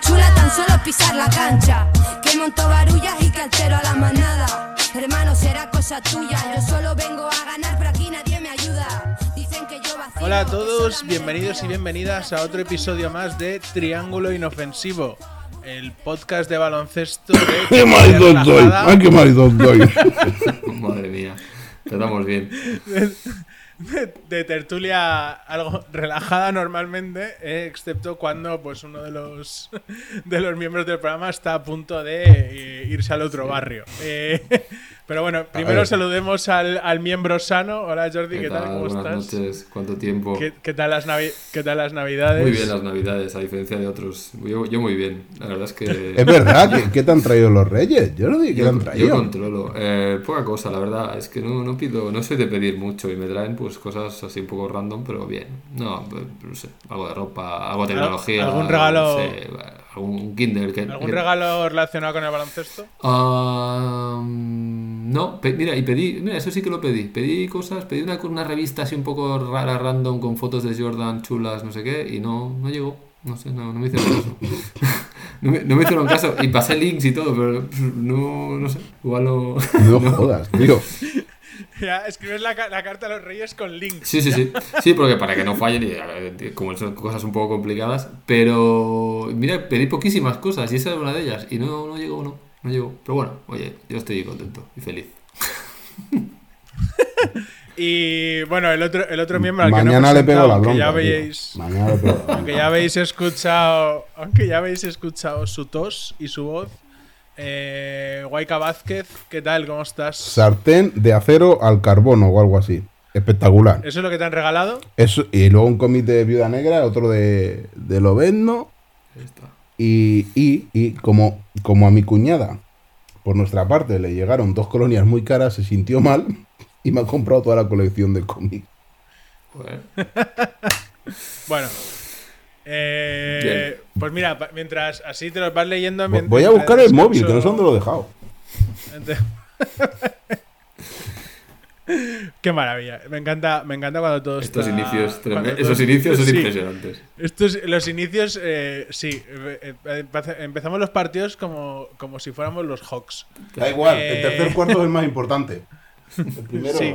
chula tan solo pisar la cancha. Que monto barullas y que altero a la manada. Hermano, será cosa tuya. Yo solo vengo a ganar, pero aquí nadie me ayuda. Dicen que yo vacilo, Hola a todos, me bienvenidos y bienvenidas a otro episodio más de Triángulo Inofensivo, el podcast de baloncesto de ¡Qué marido estoy! relajada, ¡Ay, qué marido estoy! Madre mía, empezamos bien. de, de tertulia algo relajada normalmente, eh, excepto cuando pues uno de los de los miembros del programa está a punto de eh, irse al otro barrio. Eh, pero bueno, primero saludemos al, al miembro sano. Hola Jordi, ¿qué, tal? ¿Cómo Buenas estás? noches, ¿cuánto tiempo? ¿Qué, qué tal las navi- ¿Qué tal las navidades? Muy bien las navidades, a diferencia de otros. Yo, yo muy bien, la verdad es que... Es verdad, ¿qué, qué te han traído los reyes? Jordi, ¿qué te Yo, han yo traído? controlo. Eh, poca cosa, la verdad. Es que no, no pido, no soy de pedir mucho y me traen pues cosas así un poco random, pero bien. No, pues, no sé, algo de ropa, algo de tecnología. algún regalo? no sé, algún Kindle. Que, ¿Algún que- regalo relacionado con el baloncesto? Ah, no, pe- mira, y pedí, mira, eso sí que lo pedí. Pedí cosas, pedí una, una revista así un poco rara, random, con fotos de Jordan chulas, no sé qué, y no, no llegó. No sé, no, no me hicieron caso. no, me, no me hicieron caso. Y pasé links y todo, pero no, no sé. Igual no. No jodas, tío. Ya, escribes la, la carta a los reyes con links. Sí, sí, sí. Sí, porque para que no fallen, y a ver, como son cosas un poco complicadas. Pero, mira, pedí poquísimas cosas y esa era una de ellas. Y no, no llegó, no. No llegó. Pero bueno, oye, yo estoy contento y feliz. Y bueno, el otro, el otro miembro al que Mañana no he le pego la aunque bronca. ya veis, Mañana le pego la aunque ya habéis escuchado, aunque ya habéis escuchado su tos y su voz. Eh, Guayca Vázquez, ¿qué tal? ¿Cómo estás? Sartén de acero al carbono o algo así. Espectacular. ¿Eso es lo que te han regalado? Eso, y luego un comité de viuda negra, otro de, de Lobezno. Y, y, y como, como a mi cuñada, por nuestra parte, le llegaron dos colonias muy caras, se sintió mal y me ha comprado toda la colección de cómics. Bueno. Eh, pues mira, mientras así te los vas leyendo. Voy a buscar el móvil, que no sé dónde lo he dejado. Qué maravilla. Me encanta, me encanta cuando todo Estos está- inicios, cuando esos inicios son Sí. impresionantes. Estos, los inicios, eh, sí. eh, eh, empe- empezamos los partidos como, como si fuéramos los Hawks. Da igual, Eh, el tercer cuarto es el más importante. El primero. Sí.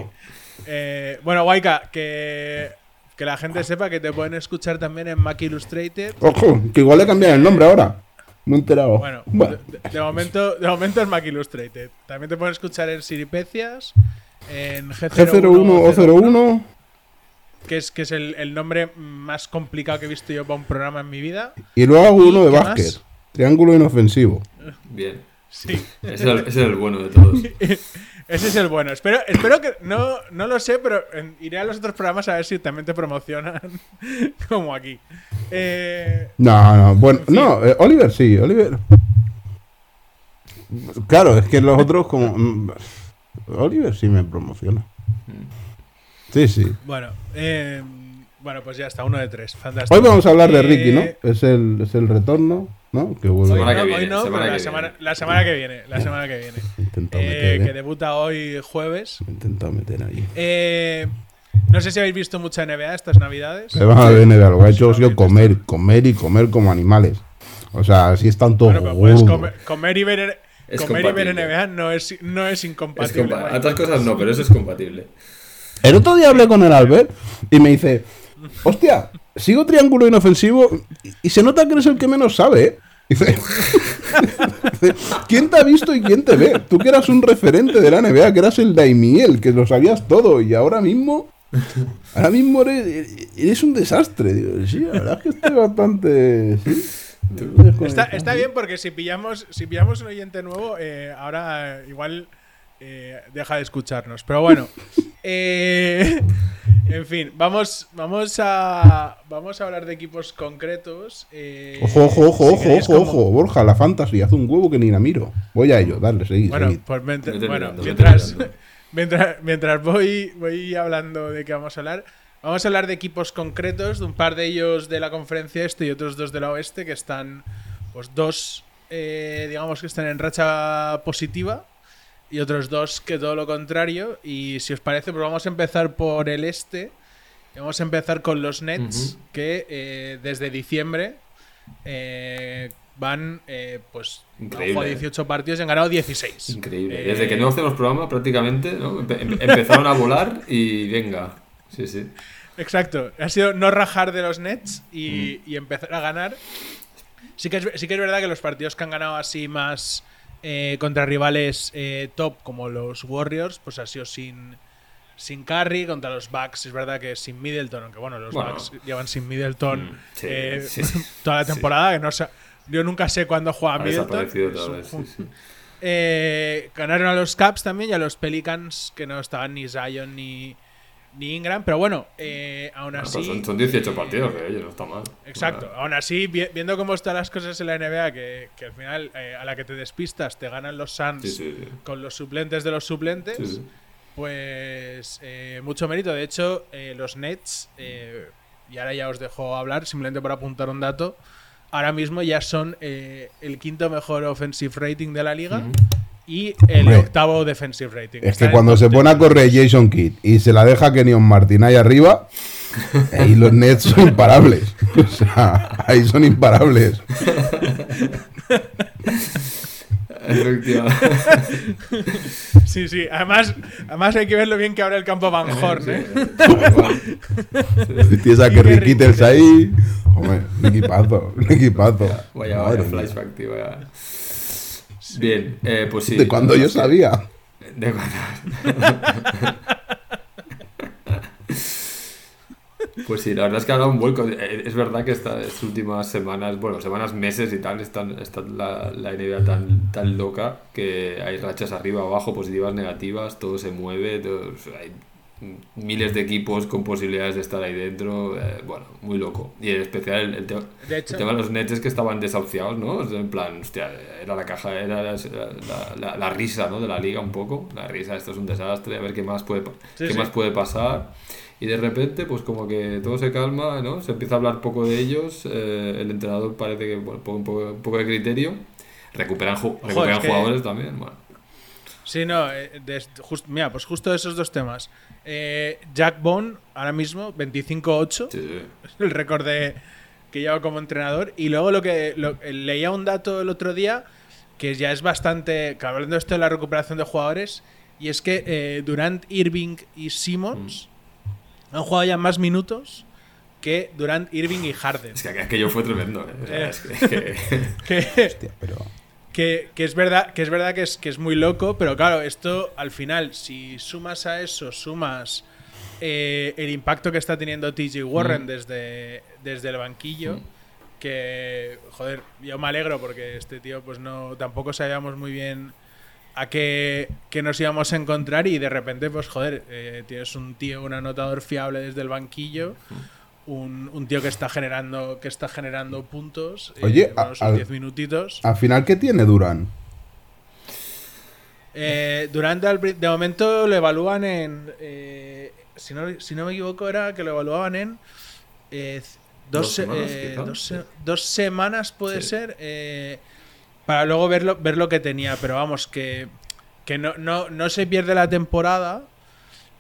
Eh, bueno, Waika, que, que la gente sepa que te pueden escuchar también en Mac Illustrated. Ojo, que igual le cambian el nombre ahora. Me he enterado. Bueno, Bueno, de, de momento, de momento es Mac Illustrated. También te pueden escuchar en Siripecias, en G01, G01 o 01. que es, que es el, el nombre más complicado que he visto yo para un programa en mi vida. Y luego hago ¿Y uno de básquet. más? Triángulo inofensivo. Bien. Sí. Ese es el, ese es el bueno de todos. Ese es el bueno. Espero, espero que. No, no lo sé, pero iré a los otros programas a ver si también te promocionan como aquí. Eh, No, no, bueno, no, eh, Oliver sí, Oliver. Claro, es que los otros como... mm, Oliver sí me promociona. Sí, sí. bueno, eh, bueno, pues ya está, uno de tres. Fantástico. Hoy vamos a hablar de Eh, Ricky, ¿no? Es el, es el retorno, ¿no? Que vuelve. Hoy Semana no, que hoy viene, no, semana pero la semana, la semana que viene. La semana que viene. Intentado Eh, meter, que eh. debuta hoy jueves. Me he intentado meter ahí. Eh, no sé si habéis visto mucha NBA estas navidades. Se van a ver, NBA, lo que ha hecho ha sido comer, comer y comer como animales. O sea, así están todos Bueno, puedes comer, comer y ver, Es comer y ver. NBA no es, no es Es incompatible. compa-. Otras cosas no, pero eso es compatible. El otro día hablé con el Albert y me dice, hostia, sigo triángulo inofensivo y, se nota que eres el que menos sabe, ¿eh? Dice, ¿quién te ha visto y quién te ve? Tú que eras un referente de la NBA, que eras el Daimiel, que lo sabías todo y ahora mismo, ahora mismo eres, eres un desastre. Digo, sí, la verdad es que estoy bastante... sí. Está, está bien porque si pillamos, si pillamos un oyente nuevo, eh, ahora igual eh, deja de escucharnos. Pero bueno, eh, en fin, vamos, vamos a vamos a hablar de equipos concretos. eh, Ojo, ojo, ojo, si ojo, ojo, como- ojo, Borja, la fantasy, hace un huevo que ni la miro. Voy a ello, dale, seguid, Bueno, seguid. pues bueno, mirando, mientras, mientras, mientras voy, voy hablando de qué vamos a hablar, vamos a hablar de equipos concretos, de un par de ellos de la conferencia este y otros dos de la oeste, que están, pues dos, eh, digamos que están en racha positiva y otros dos que todo lo contrario. Y si os parece, pues vamos a empezar por el este. Vamos a empezar con los Nets, que eh, desde diciembre eh, van, eh, pues, han Increíble. jugado 18 partidos y han ganado 16. Increíble. Desde que no hacemos programa, prácticamente, ¿no? Empe- em- empezaron a volar y venga. Sí, sí. Exacto. Ha sido no rajar de los Nets y, Mm. y empezar a ganar. Sí que, es, sí que es verdad que los partidos que han ganado así más eh, contra rivales eh, top, como los Warriors, pues ha sido sin, sin Curry. Contra los Bucks, es verdad que sin Middleton, aunque bueno, los Bueno. Bucks llevan sin Middleton Mm, sí, eh, sí, sí. toda la temporada. Que no sé- yo nunca sé cuándo juega Ha Middleton. eh, ganaron a los Caps también y a los Pelicans, que no estaban ni Zion ni, ni Ingram. Pero bueno, eh, aún así. pues son, son 18 partidos de ellos, no está mal. Exacto. Bueno, Aún así, vi- viendo cómo están las cosas en la NBA, que, que al final, eh, a la que te despistas, te ganan los Suns Sí, sí, sí. con los suplentes de los suplentes, pues eh, mucho mérito. De hecho, eh, los Nets, eh, y ahora ya os dejo hablar, simplemente por apuntar un dato, ahora mismo ya son eh, el quinto mejor offensive rating de la liga Ujú. Y el Hombre. octavo defensive rating. Es Está que cuando se pone a correr Jason Kidd y se la deja Kenyon Martin ahí arriba, ahí los Nets son imparables. O sea, ahí son imparables. Sí, sí. Además, además hay que ver lo bien que abre el campo Van Horn, ¿eh? Sí. Tienes a Kerry Kittles ahí. Hombre, un equipazo, un equipazo. Vaya, flashback, tío. vaya. Bien, eh, pues sí. De cuando yo sabía. De cuando. Pues sí, la verdad es que ha dado un vuelco. Eh, Es verdad que estas últimas semanas, bueno, semanas, meses y tal, están, está la, la NBA tan, tan loca que hay rachas arriba, abajo, positivas, negativas, todo se mueve, todo- hay miles de equipos con posibilidades de estar ahí dentro, eh, bueno, muy loco. Y en especial el, el tema, De hecho- el tema de los Nets es que estaban desahuciados, ¿no? O sea, en plan, hostia, era la caja, era la, la- la- la risa, ¿no? De la liga un poco. La risa, esto es un desastre, a ver qué más puede, Sí, qué sí. más puede pasar. Y de repente, pues como que todo se calma, ¿no? Se empieza a hablar poco de ellos. eh, el entrenador parece que bueno, pone un poco, un poco de criterio. Recuperan, ju- recuperan es que- jugadores también. Bueno, Sí, no, eh, just- mira, pues justo esos dos temas. Eh, Jack Bond, ahora mismo, 25-8, sí, el récord de- que lleva como entrenador. Y luego lo que lo- eh, leía un dato el otro día que ya es bastante. que hablando de esto de la recuperación de jugadores, y es que eh, Durant, Irving y Simmons Mm. han jugado ya más minutos que Durant, Irving y Harden. Es que aquello fue tremendo. ¿eh? O sea, Eh. es que- es que- Que, Hostia, pero. Que, que es verdad, que es verdad que es, que es muy loco, pero claro, esto al final, si sumas a eso, sumas eh, el impacto que está teniendo TJ Warren Mm. desde, desde el banquillo, Mm. que joder, yo me alegro porque este tío pues no tampoco sabíamos muy bien a qué, qué nos íbamos a encontrar y de repente pues joder, eh, tienes un tío, un anotador fiable desde el banquillo. Un, un tío que está generando que está generando puntos eh, Oye, bueno, a- sus al- 10 minutitos Al final, ¿qué tiene Durán? Eh, durante el, de momento lo evalúan en. eh, si, no, si no me equivoco, era que lo evaluaban en. eh, dos, Dos semanas, eh, dos, sí. se- dos semanas puede Sí. ser. eh, para luego verlo, ver lo que tenía. Pero vamos, que, que no, no, no se pierde la temporada.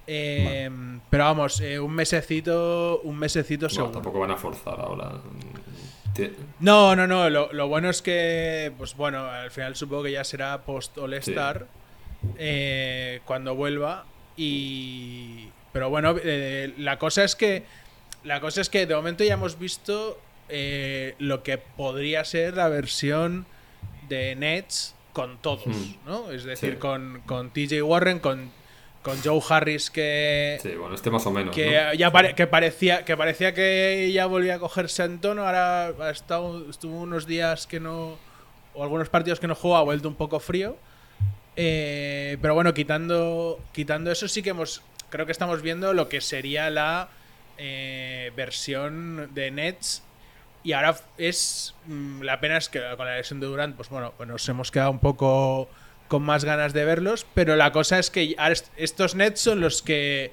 Eh, Pero vamos, eh, un mesecito. Un mesecito bueno, seguro. tampoco van a forzar ahora. No, no, no. Lo, lo bueno es que, pues bueno, al final supongo que ya será post All Star eh, cuando vuelva. Y, pero bueno, eh, la cosa es que, la cosa es que de momento ya hemos visto eh, lo que podría ser la versión de Nets con todos, Hmm. ¿no? Es decir, Sí. con, con TJ Warren, con, con Joe Harris que, Sí, bueno, este más o menos. que ¿no? ya pare- que parecía que parecía que ya volvía a cogerse en tono ahora ha estado estuvo unos días que no o algunos partidos que no jugó ha vuelto un poco frío Eh, pero bueno quitando quitando eso sí que hemos creo que estamos viendo lo que sería la eh, versión de Nets y ahora es mm, la pena es que con la lesión de Durant pues bueno pues nos hemos quedado un poco con más ganas de verlos pero la cosa es que estos Nets son los que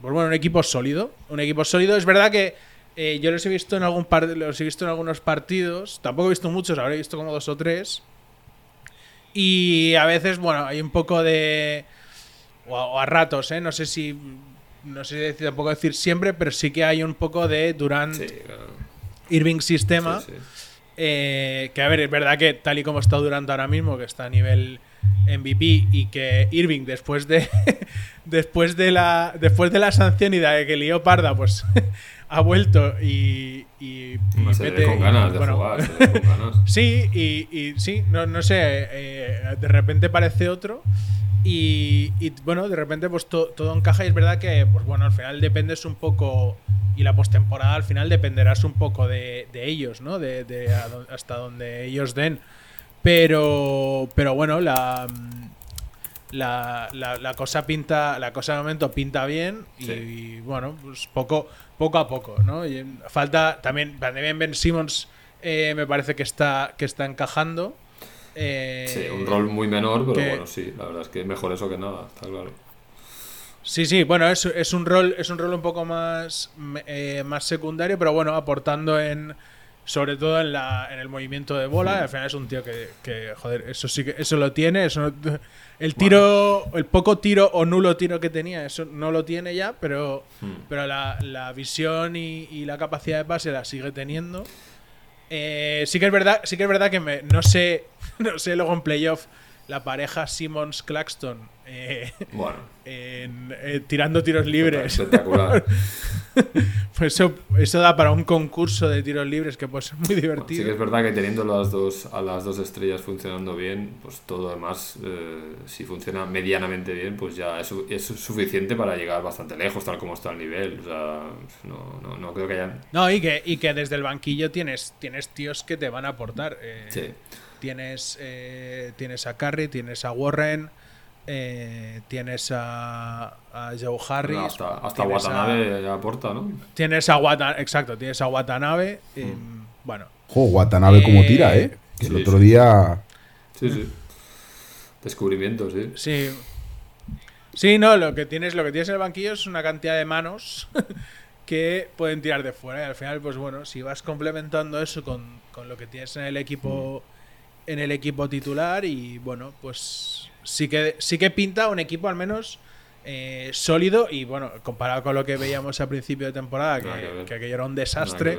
pues bueno, un equipo sólido. Un equipo sólido. Es verdad que eh, yo los he visto en algún par los he visto en algunos partidos. Tampoco he visto muchos, habré visto como dos o tres. Y a veces, bueno, hay un poco de. O a, o a ratos, ¿eh? No sé si. No sé si tampoco decir siempre, pero sí que hay un poco de Durant Sí, claro. Irving sistema. Sí, sí. Eh, que a ver, es verdad que tal y como está Durant ahora mismo, que está a nivel MVP y que Irving después de después de la después de la sanción y de que lió parda, pues ha vuelto y, y, y Se le ve mete- con ganas de bueno, jugar, se le ve con ganas. Sí, y, sí, no, no sé, eh, de repente parece otro. Y, bueno, de repente pues to- todo encaja y es verdad que, pues bueno, al final dependes un poco, y la postemporada al final dependerás un poco de, de ellos, ¿no? De, de a dó- hasta donde ellos den. Pero, pero bueno, la, la, la, la cosa pinta, la cosa de momento pinta bien y, Sí. bueno, pues poco, poco a poco, ¿no? Y falta también, también Ben Simmons eh, me parece que está, que está encajando. Eh, Sí, un rol muy menor, pero que- bueno, sí, la verdad es que mejor eso que nada, está claro. Sí, sí, bueno, es, es un rol, es un rol un poco más, eh, más secundario, pero bueno, aportando en sobre todo en la, en el movimiento de bola. Al final es un tío que, que, joder, eso sí que eso lo tiene, eso no- el tiro, el poco tiro o nulo tiro que tenía, eso no lo tiene ya, pero, Hmm. pero la, la visión y, y la capacidad de pase la sigue teniendo. Eh, sí que es verdad, sí que es verdad que me, no sé, no sé luego en playoff la pareja Simmons Claxton eh, Bueno, en- eh, tirando tiros libres. espectacular. Pues eso, eso da para un concurso de tiros libres que puede ser muy Sí que divertido. es verdad que teniendo las dos, a las dos estrellas funcionando bien, pues todo demás, eh, si funciona medianamente bien, pues ya es, es suficiente para llegar bastante lejos, tal como está el nivel. O sea, no, no, no creo que haya... No, y que, y que desde el banquillo tienes, tienes tíos que te van a aportar. eh, Sí. Tienes, eh, tienes a Curry, tienes a Warren, eh, tienes a, a Joe Harris. No, hasta hasta Watanabe ya aporta, ¿no? Tienes a Watanabe, exacto, tienes a Watanabe. eh, Bueno, Jo, Watanabe como Eh, tira, ¿eh? Que el otro sí. día... Sí, sí. Descubrimiento, sí. sí. Sí, no, lo que tienes, lo que tienes en el banquillo es una cantidad de manos que pueden tirar de fuera. Y al final, pues bueno, si vas complementando eso con, con lo que tienes en el equipo. En el equipo titular. Y bueno, pues sí que sí que pinta un equipo al menos. eh, sólido y bueno, comparado con lo que veíamos a principio de temporada, que aquello era un desastre.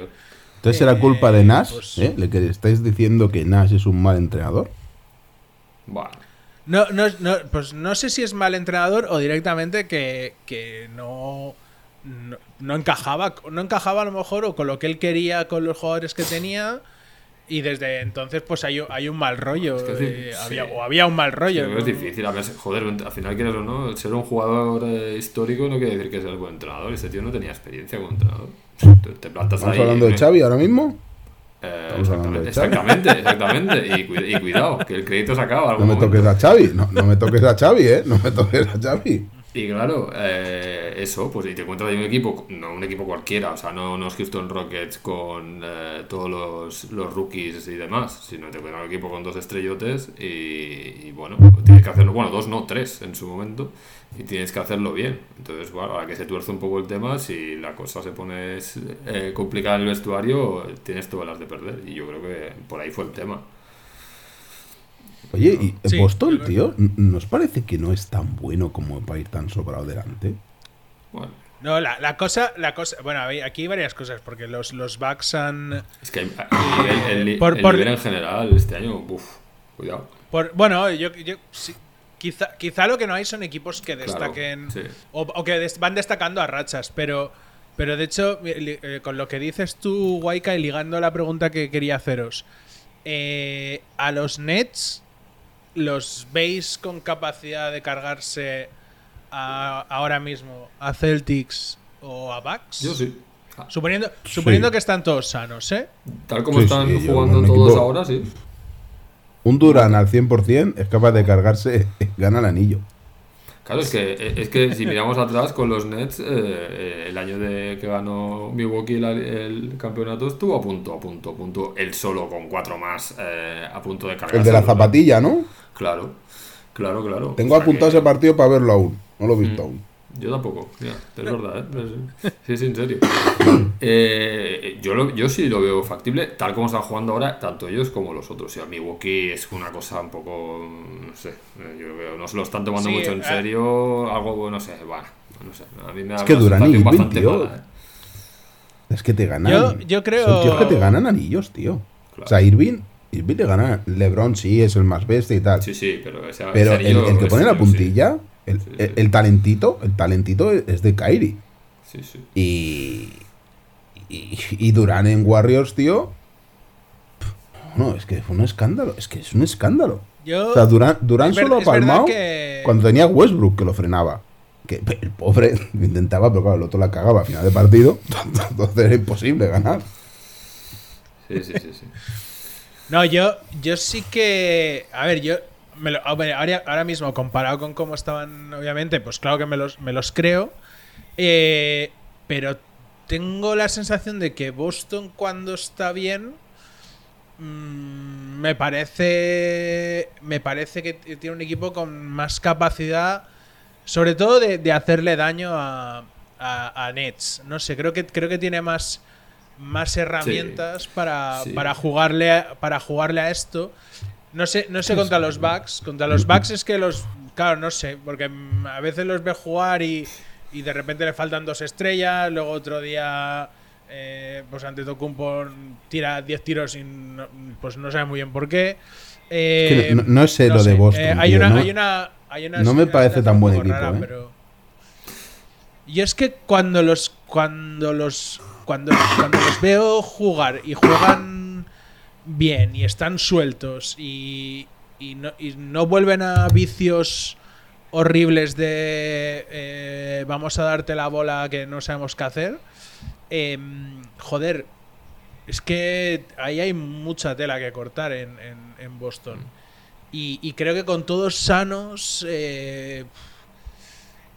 Entonces era Eh, culpa de Nash, pues- ¿eh? ¿Le que estáis diciendo que Nash es un mal entrenador? Bueno, No, no, no, pues no sé si es mal entrenador o directamente que, que no, no, no encajaba. No encajaba a lo mejor o con lo que él quería con los jugadores que tenía. Y desde entonces, pues hay, hay un mal rollo. Es que sí, eh, sí. había, o había un mal rollo. Pero ¿no? es difícil, a ver, joder, al final quieres o no, ser un jugador eh, histórico no quiere decir que sea el buen entrenador. Este tío no tenía experiencia como entrenador. Te, te plantas ¿Estamos ahí. hablando de ¿eh? Xavi ahora mismo? Eh, exactamente, exactamente, exactamente. Y, y cuidado, que el crédito se acaba. No me toques a Xavi, no, no me toques a Xavi, ¿eh? No me toques a Xavi. Y claro, eh, eso, pues y te encuentras ahí un equipo, no un equipo cualquiera, o sea, no, no es Houston Rockets con eh, todos los, los rookies y demás, sino te encuentras un equipo con dos estrellotes y, bueno, tienes que hacerlo, bueno, dos no, tres en su momento, y tienes que hacerlo bien. Entonces, bueno, ahora que se tuerce un poco el tema, si la cosa se pone eh, complicada en el vestuario, tienes todas las de perder, y yo creo que por ahí fue el tema. Oye, ¿y Sí, Boston, tío? ¿Nos parece que no es tan bueno como para ir tan sobrado delante? Bueno, No, la, la cosa, la cosa. Bueno, aquí hay varias cosas, porque los, los Bucks han. es que hay- el, nivel- el, ni- Por- el por- nivel en general este año, uff, cuidado. Por, bueno, yo, yo sí, quizá, quizá lo que no hay son equipos que Claro, destaquen sí. o, o que des- van destacando a rachas, pero pero de hecho eh, con lo que dices tú, Waika, y ligando la pregunta que quería haceros, eh, a los Nets los veis con capacidad de cargarse a- ahora mismo a Celtics o a Bucks? Yo sí. Suponiendo, suponiendo Sí. que están todos sanos, ¿eh? Tal como Sí, están sí, jugando un todos equipo- ahora, sí. Un Duran al 100% es capaz de cargarse, gana el anillo. Claro, es que, es que si miramos atrás con los Nets, eh, eh, el año de que ganó Milwaukee el, el campeonato estuvo a punto, a punto, a punto. Él solo con cuatro más eh, a punto de cargarse. El de la zapatilla, ¿no? Claro, claro, claro. Tengo O sea apuntado que- ese partido para verlo aún. No lo he visto aún. Yo tampoco, mira, es verdad, ¿eh? Sí, es en serio. Eh, yo, lo- yo sí lo veo factible, tal como están jugando ahora, tanto ellos como los otros. Y a Milwaukee es una cosa un poco, no sé, eh, yo veo, no se lo están tomando Sí, mucho en eh. serio, algo, no sé, bueno, no sé. A mí me da Es que Durant y bastante mala, ¿eh? Es que te ganan. Yo- yo creo- Son tíos que te ganan anillos, tío. Claro. O sea, Irving, Irving le gana. LeBron sí es el más bestia y tal. Sí, sí, pero el, que pone la puntilla, el, Sí, sí. el- el talentito, el talentito es de Kyrie. Sí, sí. Y. Y, y Durán en Warriors, tío. No, es que fue un escándalo. Es que es un escándalo. Yo, O sea, Durán, Durán solo ha palmado que- cuando tenía Westbrook que lo frenaba. Que el pobre lo intentaba, pero claro, el otro la cagaba a final de partido. Entonces era imposible ganar. Sí, sí, sí, sí. No, yo, yo sí que. A ver, yo. me lo- ahora, mismo, comparado con cómo estaban, obviamente, pues claro que me los, me los creo. Eh, pero tengo la sensación de que Boston, cuando está bien. mm, me parece. Me parece que tiene un equipo con más capacidad. Sobre todo de, de hacerle daño a, a, a Nets. No sé, creo que, creo que tiene más, más herramientas para, Sí. para, jugarle, a- para jugarle a esto. No sé, no sé contra los Bucks. Contra los Bucks es que los. Claro, no sé. Porque a veces los ve jugar y, y de repente le faltan dos estrellas. Luego otro día. Eh, pues ante Tocumpo tira 10 tiros y no, pues no sabe muy bien por qué. Eh, que no- no es lo de Boston, Eh, hay, tío, una, no- hay una. Hay una no me parece tan buen equipo, ¿eh? pero- Y es que cuando los. Cuando los. Cuando, cuando los veo jugar y juegan bien y están sueltos y, y, no, y no vuelven a vicios horribles de eh, vamos a darte la bola que no sabemos qué hacer. em, joder, es que ahí hay mucha tela que cortar en, en- Boston. Y, y creo que con todos sanos, eh,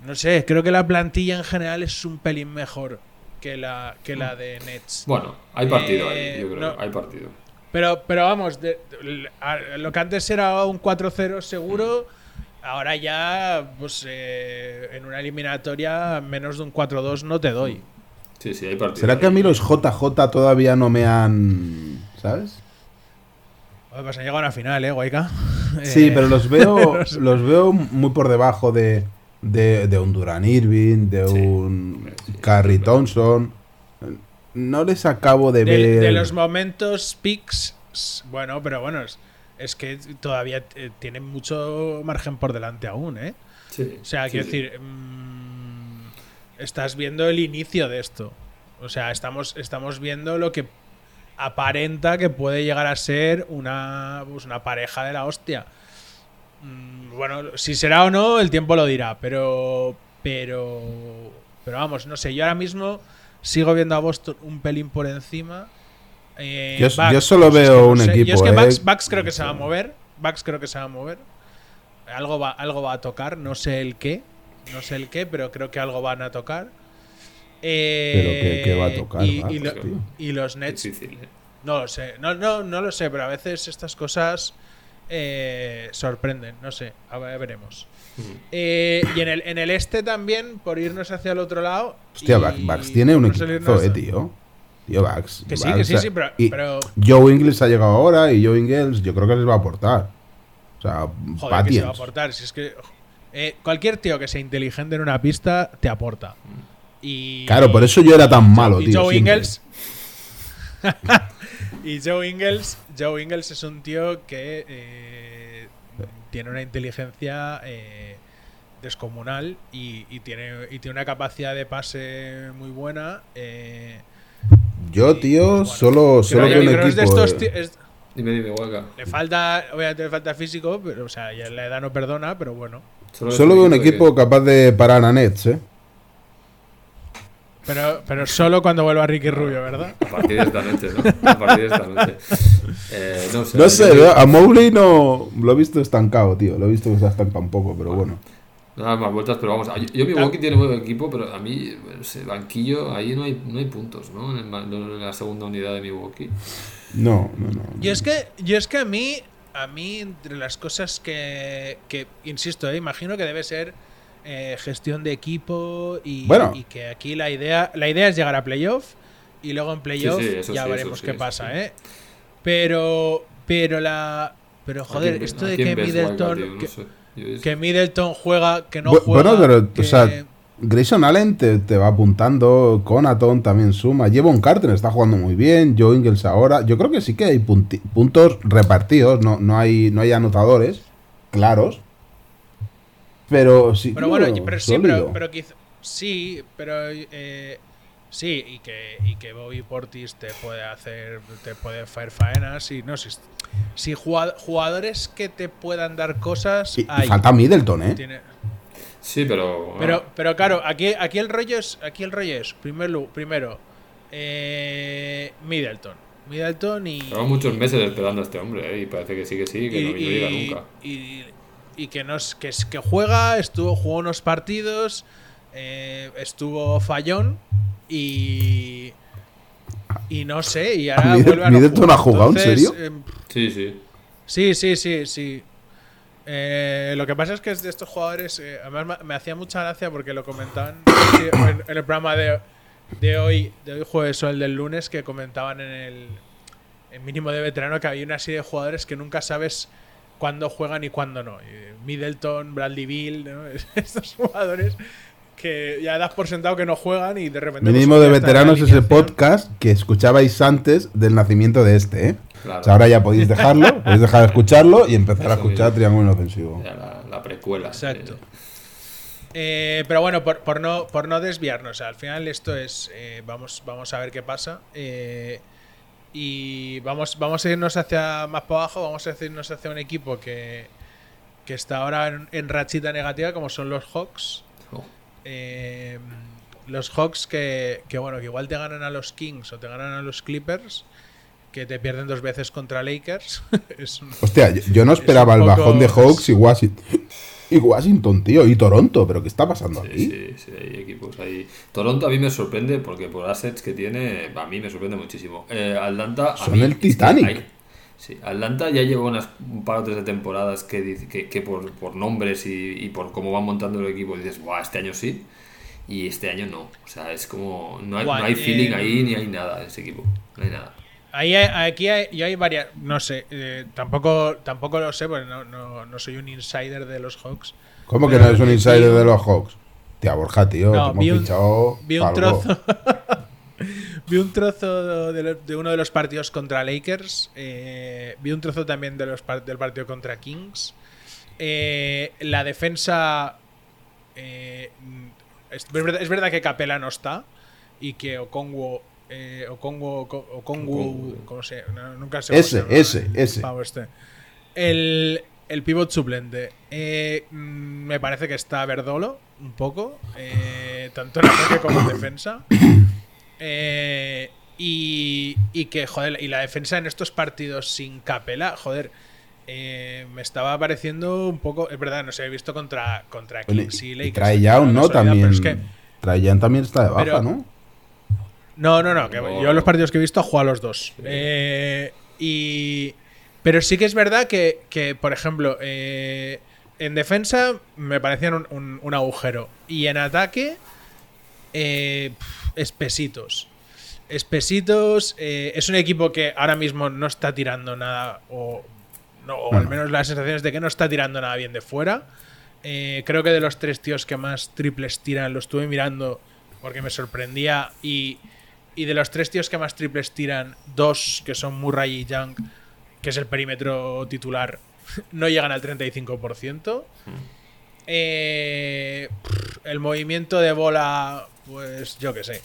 no sé, creo que la plantilla en general es un pelín mejor que la, que la de Nets. Bueno, hay partido Eh, ahí, yo creo, no. hay partido. Pero, pero vamos, de- de- a- lo que antes era un 4-0 seguro, ahora ya, pues eh, en una eliminatoria, menos de un 4-2 no te doy. Sí, sí, hay partido. ¿Será que a mí los JJ todavía no me han. ¿Sabes? Oye, Pues han llegado a una final, ¿eh, Guayca? Sí, Eh, pero los veo, los veo muy por debajo de, de, de un Duran Irving, de Sí, un sí, Carrie. Thompson. No les acabo de, de, ver. de los momentos peaks, s- bueno, pero bueno, es, es que todavía eh, tienen mucho margen por delante aún, ¿eh? Sí, O sea, sí, quiero sí. decir, mm, estás viendo el inicio de esto. O sea, estamos, estamos viendo lo que aparenta que puede llegar a ser una, pues, una pareja de la hostia. Mm, bueno, si será o no, el tiempo lo dirá, pero. Pero. Pero vamos, no sé, yo ahora mismo sigo viendo a Boston un pelín por encima. Eh, Yo- Bucks, yo solo pues es veo que un sé. Yo equipo, es que eh, Bucks, Bucks creo que se va a mover. Bucks creo que se va a mover. Algo va, algo va a tocar, no sé el qué. No sé el qué, pero creo que algo van a tocar. Eh, Pero ¿qué- va a tocar, Y, Bucks, y lo- tío? y los Nets, Difícil, ¿eh? no lo sé. No, no, no lo sé, pero a veces estas cosas eh, sorprenden. No sé, a ver, veremos. Eh, y en el, en el este también, por irnos hacia el otro lado. Hostia, y Bucks tiene un salirnos- eh, tío. Tío, Bucks. Que sí, que sí, sí, pero- Joe Ingles ha llegado ahora y Joe Ingles yo creo que les va a aportar. O sea, Joder, que se va a aportar. Si es que eh, cualquier tío que sea inteligente en una pista te aporta. Y, Claro, por eso yo era tan malo, y tío. Joe. Ingles. y Joe Ingles, Joe Ingles es un tío que eh, tiene una inteligencia eh, descomunal y, y tiene, y tiene una capacidad de pase muy buena. eh, Yo, y, tío, pues, bueno, solo, solo veo es de equipo. estos ti- es- Dime, dime, Huaca. le falta, obviamente le falta físico, pero o sea, ya la edad no perdona, pero bueno. Solo veo un equipo capaz de parar a Nets, ¿eh? Pero, pero solo cuando vuelva Ricky Rubio, ¿verdad? A partir de esta noche, ¿no? A partir de esta noche. Eh, no sé. No yo sé, a Mowgli no lo he visto estancado, tío. Lo he visto que se ha estancado un poco, pero bueno. Nada más vueltas, pero vamos. Yo, yo Milwaukee tiene buen equipo, pero a mí, no sé, banquillo, ahí no hay, no hay puntos, ¿no? En, el en la segunda unidad de Milwaukee. No, no, no. Yo es que, yo es que a mí, a mí, entre las cosas que, que insisto, eh, imagino que debe ser eh, gestión de equipo y, Bueno. y que aquí la idea, la idea es llegar a playoff y luego en playoff Sí, sí, eso ya sí, veremos qué pasa, sí. ¿eh? Pero, pero la, pero joder, ¿A quién- esto de que Middleton, Wildcard, tío? No que, sé. Middleton juega, que no juega, bueno, pero, que- o sea, Grayson Allen te, te va apuntando, Conaton también suma, Jevon Carter está jugando muy bien, Joe Ingles ahora, yo creo que sí que hay punti- puntos repartidos, no, no, hay, no hay anotadores claros, pero sí. Pero bueno, pero sí, pero, pero quizá- sí, pero eh, sí, y que, y que Bobby Portis te puede hacer, te puede hacer faenas y no. Si jugad- jugadores que te puedan dar cosas, Y- y hay. falta Middleton, ¿eh? Tiene- Sí, pero. pero, pero claro, aquí, aquí el rollo es, aquí el rollo es, primero, primero eh, Middleton, Middleton y Lleva muchos meses esperando a este hombre, ¿eh? Y parece que sí, que sí, que no, no llega nunca. y- y que, no es- que, es- que juega, estuvo, jugó unos partidos, eh, estuvo fallón y. Y no sé, y ahora Mid- vuelve a no Middleton jugar. ha jugado, ¿en serio? em, Sí, sí. Sí, sí, sí, sí. Eh, lo que pasa es que es de estos jugadores, eh, además me, me hacía mucha gracia porque lo comentaban en el programa de, de hoy, de hoy jueves o el del lunes, que comentaban en el, el mínimo de veterano que había una serie de jugadores que nunca sabes cuándo juegan y cuándo no. Middleton, Bradley Bill, ¿no? estos jugadores que ya das por sentado que no juegan y de repente... Mínimo pues, de en la veteranos es el podcast que escuchabais antes del nacimiento de este, ¿eh? Claro. O sea, ahora ya podéis dejarlo, podéis dejar de escucharlo y empezar a escuchar. Triángulo Inofensivo. Ya la, la precuela. Exacto. Eh, Eh, pero bueno, por, por no, por no desviarnos, al final esto es. eh, vamos, vamos a ver qué pasa. eh, y vamos, vamos a irnos hacia más para abajo, vamos a irnos hacia un equipo que, que está ahora en, en rachita negativa, como son los Hawks. oh, Eh, los Hawks que, que, bueno, que igual te ganan a los Kings o te ganan a los Clippers, que te pierden dos veces contra Lakers. es un- Hostia, yo, yo no esperaba el poco- bajón de Hawks y Washington. Y Washington, tío, y Toronto, pero ¿qué está pasando Sí, aquí? sí, sí, hay equipos ahí. Toronto a mí me sorprende porque por assets que tiene, a mí me sorprende muchísimo. Eh, Atlanta. a Son mí el es que Titanic. hay- sí, Atlanta ya lleva unas, un par o tres de temporadas que, dice- que, que por, por nombres y, y por cómo van montando el equipo dices, Buah, este año sí. Y este año no. O sea, es como. No hay, Guay, no hay feeling eh, ahí ni hay nada en ese equipo. No hay nada. Ahí hay- aquí hay, yo hay varias, no sé, eh, tampoco, tampoco lo sé, porque no, no, no soy un insider de los Hawks. ¿Cómo que no eres un insider de los Hawks? Tía, Borja, tío, No, te vi un-. Vi un algo. trozo, vi un trozo de, uno de los partidos contra Lakers, eh, vi un trozo también de los del partido contra Kings. Eh, la defensa, es, es verdad, es verdad que Capela no está y que Okongwu eh, Okongwu, Oko- Okongwu, Okongwu. ¿cómo se no, Nunca Ese, se ese, el ese. este. El, el pivot suplente. Eh, mm, me parece que está Verdolo un poco, eh, tanto en ataque como en defensa. Eh, y, y que, joder, y la defensa en estos partidos sin Capela, joder, eh, me estaba pareciendo un poco. Es verdad, no sé, he visto contra, contra Kings y y Lakers. Trae ya un la no también. es que- Trae ya también está de baja, Pero- ¿no? No, no, no. Que No. yo los partidos que he visto he jugado a los dos. Eh, y. Pero sí que es verdad que, que, por ejemplo, eh, en defensa me parecían un, un- un agujero. Y en ataque, eh, espesitos. Espesitos. eh, es un equipo que ahora mismo no está tirando nada. O, no, o al No. menos la sensación es de que no está tirando nada bien de fuera. Eh, creo que de los tres tíos que más triples tiran, lo estuve mirando porque me sorprendía. Y, y de los tres tíos que más triples tiran, dos que son Murray y Young, que es el perímetro titular, no llegan al 35%. Eh, pff, el movimiento de bola, pues yo qué sé.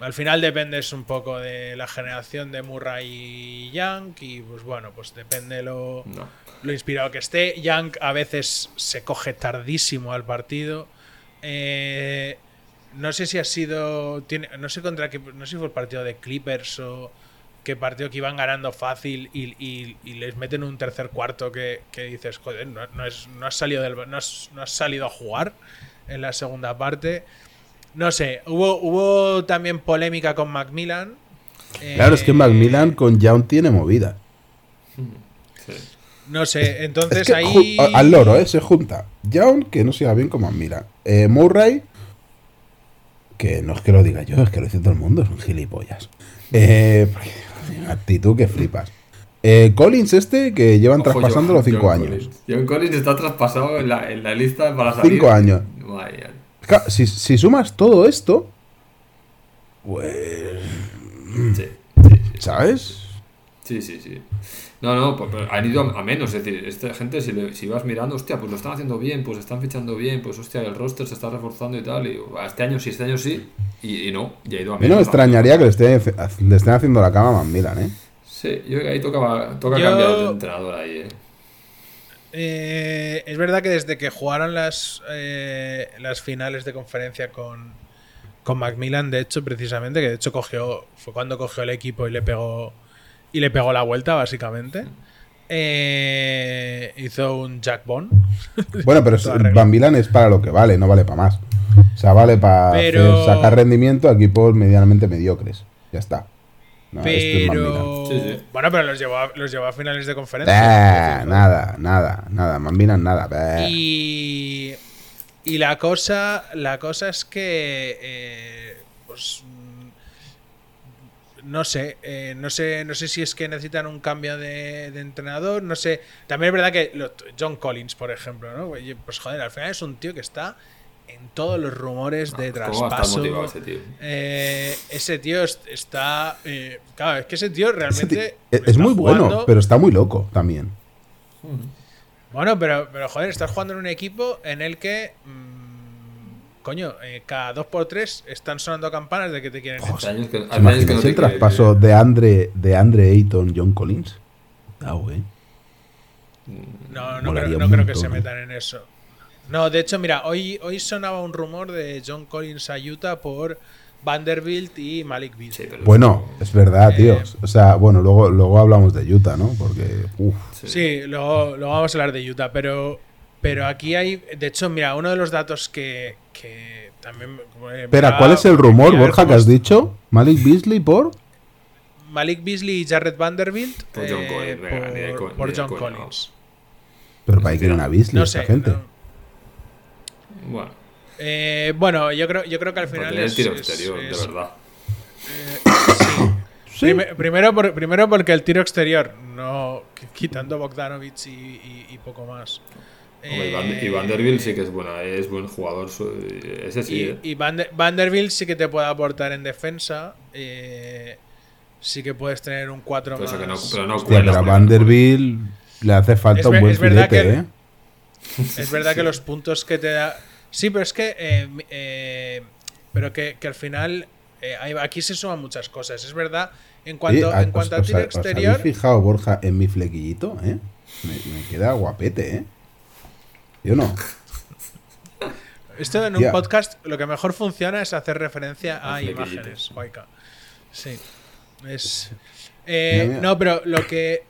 Al final dependes un poco de la generación de Murray y Young. Y pues bueno, pues depende lo, No. lo inspirado que esté. Young a veces se coge tardísimo al partido. Eh, no sé si ha sido. Tiene, no sé contra qué. No sé si fue el partido de Clippers o qué partido que iban ganando fácil y, y- y les meten un tercer cuarto que, que dices, joder, no, no es, no has salido del, no has, no has salido a jugar en la segunda parte. No sé, hubo, hubo también polémica con Macmillan. Claro, es que Eh, Macmillan con Young tiene movida. Sí. No sé, entonces Es que ahí. al loro, ¿eh? Se junta. Young, que no se va bien como mira. Eh, Murray, que no es que lo diga yo, es que lo dice todo el mundo, es un gilipollas. Eh, una actitud que flipas. Eh, Collins este, que llevan Ojo, traspasando John- los 5 John años. Collins. John Collins está traspasado en la, en la lista para salir. Cinco años. Vaya. Claro, Si, si sumas todo esto, pues... Sí, sí, sí. ¿Sabes? Sí, sí, sí. No, no, pero han ido a, menos. Es decir, esta gente, si, le- si vas mirando, hostia, pues lo están haciendo bien, pues están fichando bien, pues hostia, el roster se está reforzando y tal. Y "Ah, este año sí, este año sí. Y, y no, ya ha ido a A mí menos. no me extrañaría que le estén, le estén haciendo la cama a Milan, ¿eh? Sí, yo creo que ahí toca, toca Yo- cambiar de entrenador ahí, eh. Eh, es verdad que desde que jugaron las, eh, las finales de conferencia con, con Macmillan, de hecho, precisamente, que de hecho cogió, fue cuando cogió el equipo y le pegó y le pegó la vuelta, básicamente. Eh, hizo un Jack Bond. Bueno, pero. Van es para lo que vale, no vale para más. O sea, vale para Pero- sacar rendimiento a equipos medianamente mediocres. Ya está. No, esto es pero. Sí, sí. Bueno, pero los llevó, a, los llevó a finales de conferencia. Eh, nada, nada, nada. Van Milan nada. Y, y la cosa la cosa es que eh, pues no sé, eh, no sé, no sé si es que necesitan un cambio de, de entrenador, no sé. También es verdad que lo- John Collins, por ejemplo, ¿no? Oye, Pues joder, al final es un tío que está en todos los rumores de Ah, ¿Cómo va a estar traspaso. ese tío? Eh, ese tío est- está, eh, claro, es que ese tío Ese realmente tío- es, muy bueno, jugando- pero está muy loco también. bueno, pero, pero joder, estás jugando en un equipo en el que. mm, coño, eh, cada 2x3 están sonando campanas de que te quieren. Años que, hace ¿Os años que no imagináis te el quiere- traspaso de Andre, de Andre Ayton, John Collins? Ah, güey. No, no, creo, no creo que se ¿eh? metan en eso. No, de hecho, mira, hoy, hoy sonaba un rumor de John Collins a Utah por Vanderbilt y Malik Beasley. Bueno, es verdad, Eh, tío. O sea, bueno, luego, luego hablamos de Utah, ¿no? Porque. Sí, luego, luego vamos a hablar de Utah, pero, pero aquí hay. De hecho, mira, uno de los datos que, que también. eh, Espera, ¿cuál es el rumor, Borja, que has es- dicho? ¿Malik Beasley por? Malik Beasley y Jared Vanderbilt Por John eh, Collins, por, por John Collins. Pero para ahí quieren a Beasley, No esta sé. gente. no. Bueno, Eh, bueno, yo creo, yo creo que al por final es, tiro es- exterior, es- de verdad. sí. Sí. Prime- primero, por- primero porque el tiro exterior, no qu- quitando Bogdanovich y, y- y poco más. Hombre, y Van- Eh, y Vanderbilt sí que es buena, es buen jugador. Ese sí, Y, eh. y Van- Vanderbilt sí que te puede aportar en defensa. eh, sí que puedes tener un 4 Pero más. eso que no- pero no Hostia, pero a Vanderbilt le hace falta Es un buen es verdad filete, que- ¿eh? Es verdad que los puntos que te da. Sí, pero es que. eh, eh, pero que, que al final. eh, aquí se suman muchas cosas. Es verdad. En cuanto, Oye, en cuanto a os- tiro os- ¿Os exterior. habéis fijado, Borja, en mi flequillito? ¿eh? Me, me queda guapete, ¿eh? Yo no. Esto en un podcast lo que mejor funciona es hacer referencia a imágenes, Guayca. Sí. Es. eh, Mira, mira. No, pero lo que.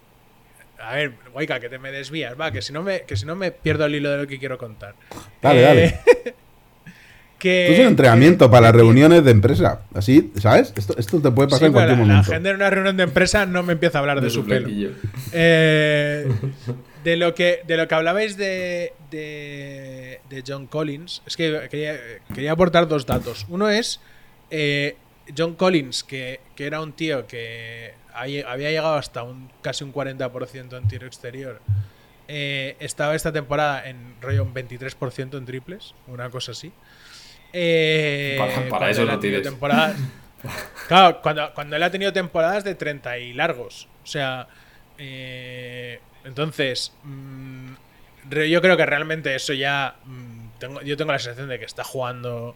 A ver, Guayca, que te me desvías, va, que si no me, que si no me pierdo el hilo de lo que quiero contar. Dale, Eh, dale. que, Esto es un entrenamiento que- para las reuniones de empresa. Así, ¿sabes? Esto, esto te puede pasar Sí, en cualquier la, la momento. gente en una reunión de empresa no me empieza a hablar de, De su su pelo. Eh, de lo que de lo que hablabais de, de, de John Collins, es que quería, quería aportar dos datos. Uno es eh, John Collins, que, que era un tío que había llegado hasta un casi un 40% en tiro exterior. eh, estaba esta temporada en rollo un 23% en triples, una cosa así. Eh, Para- eso no tires. temporadas- Claro, cuando, cuando él ha tenido temporadas de 30 y largos. O sea, eh, entonces, mm, yo creo que realmente eso ya. mm, tengo, yo tengo la sensación de que está jugando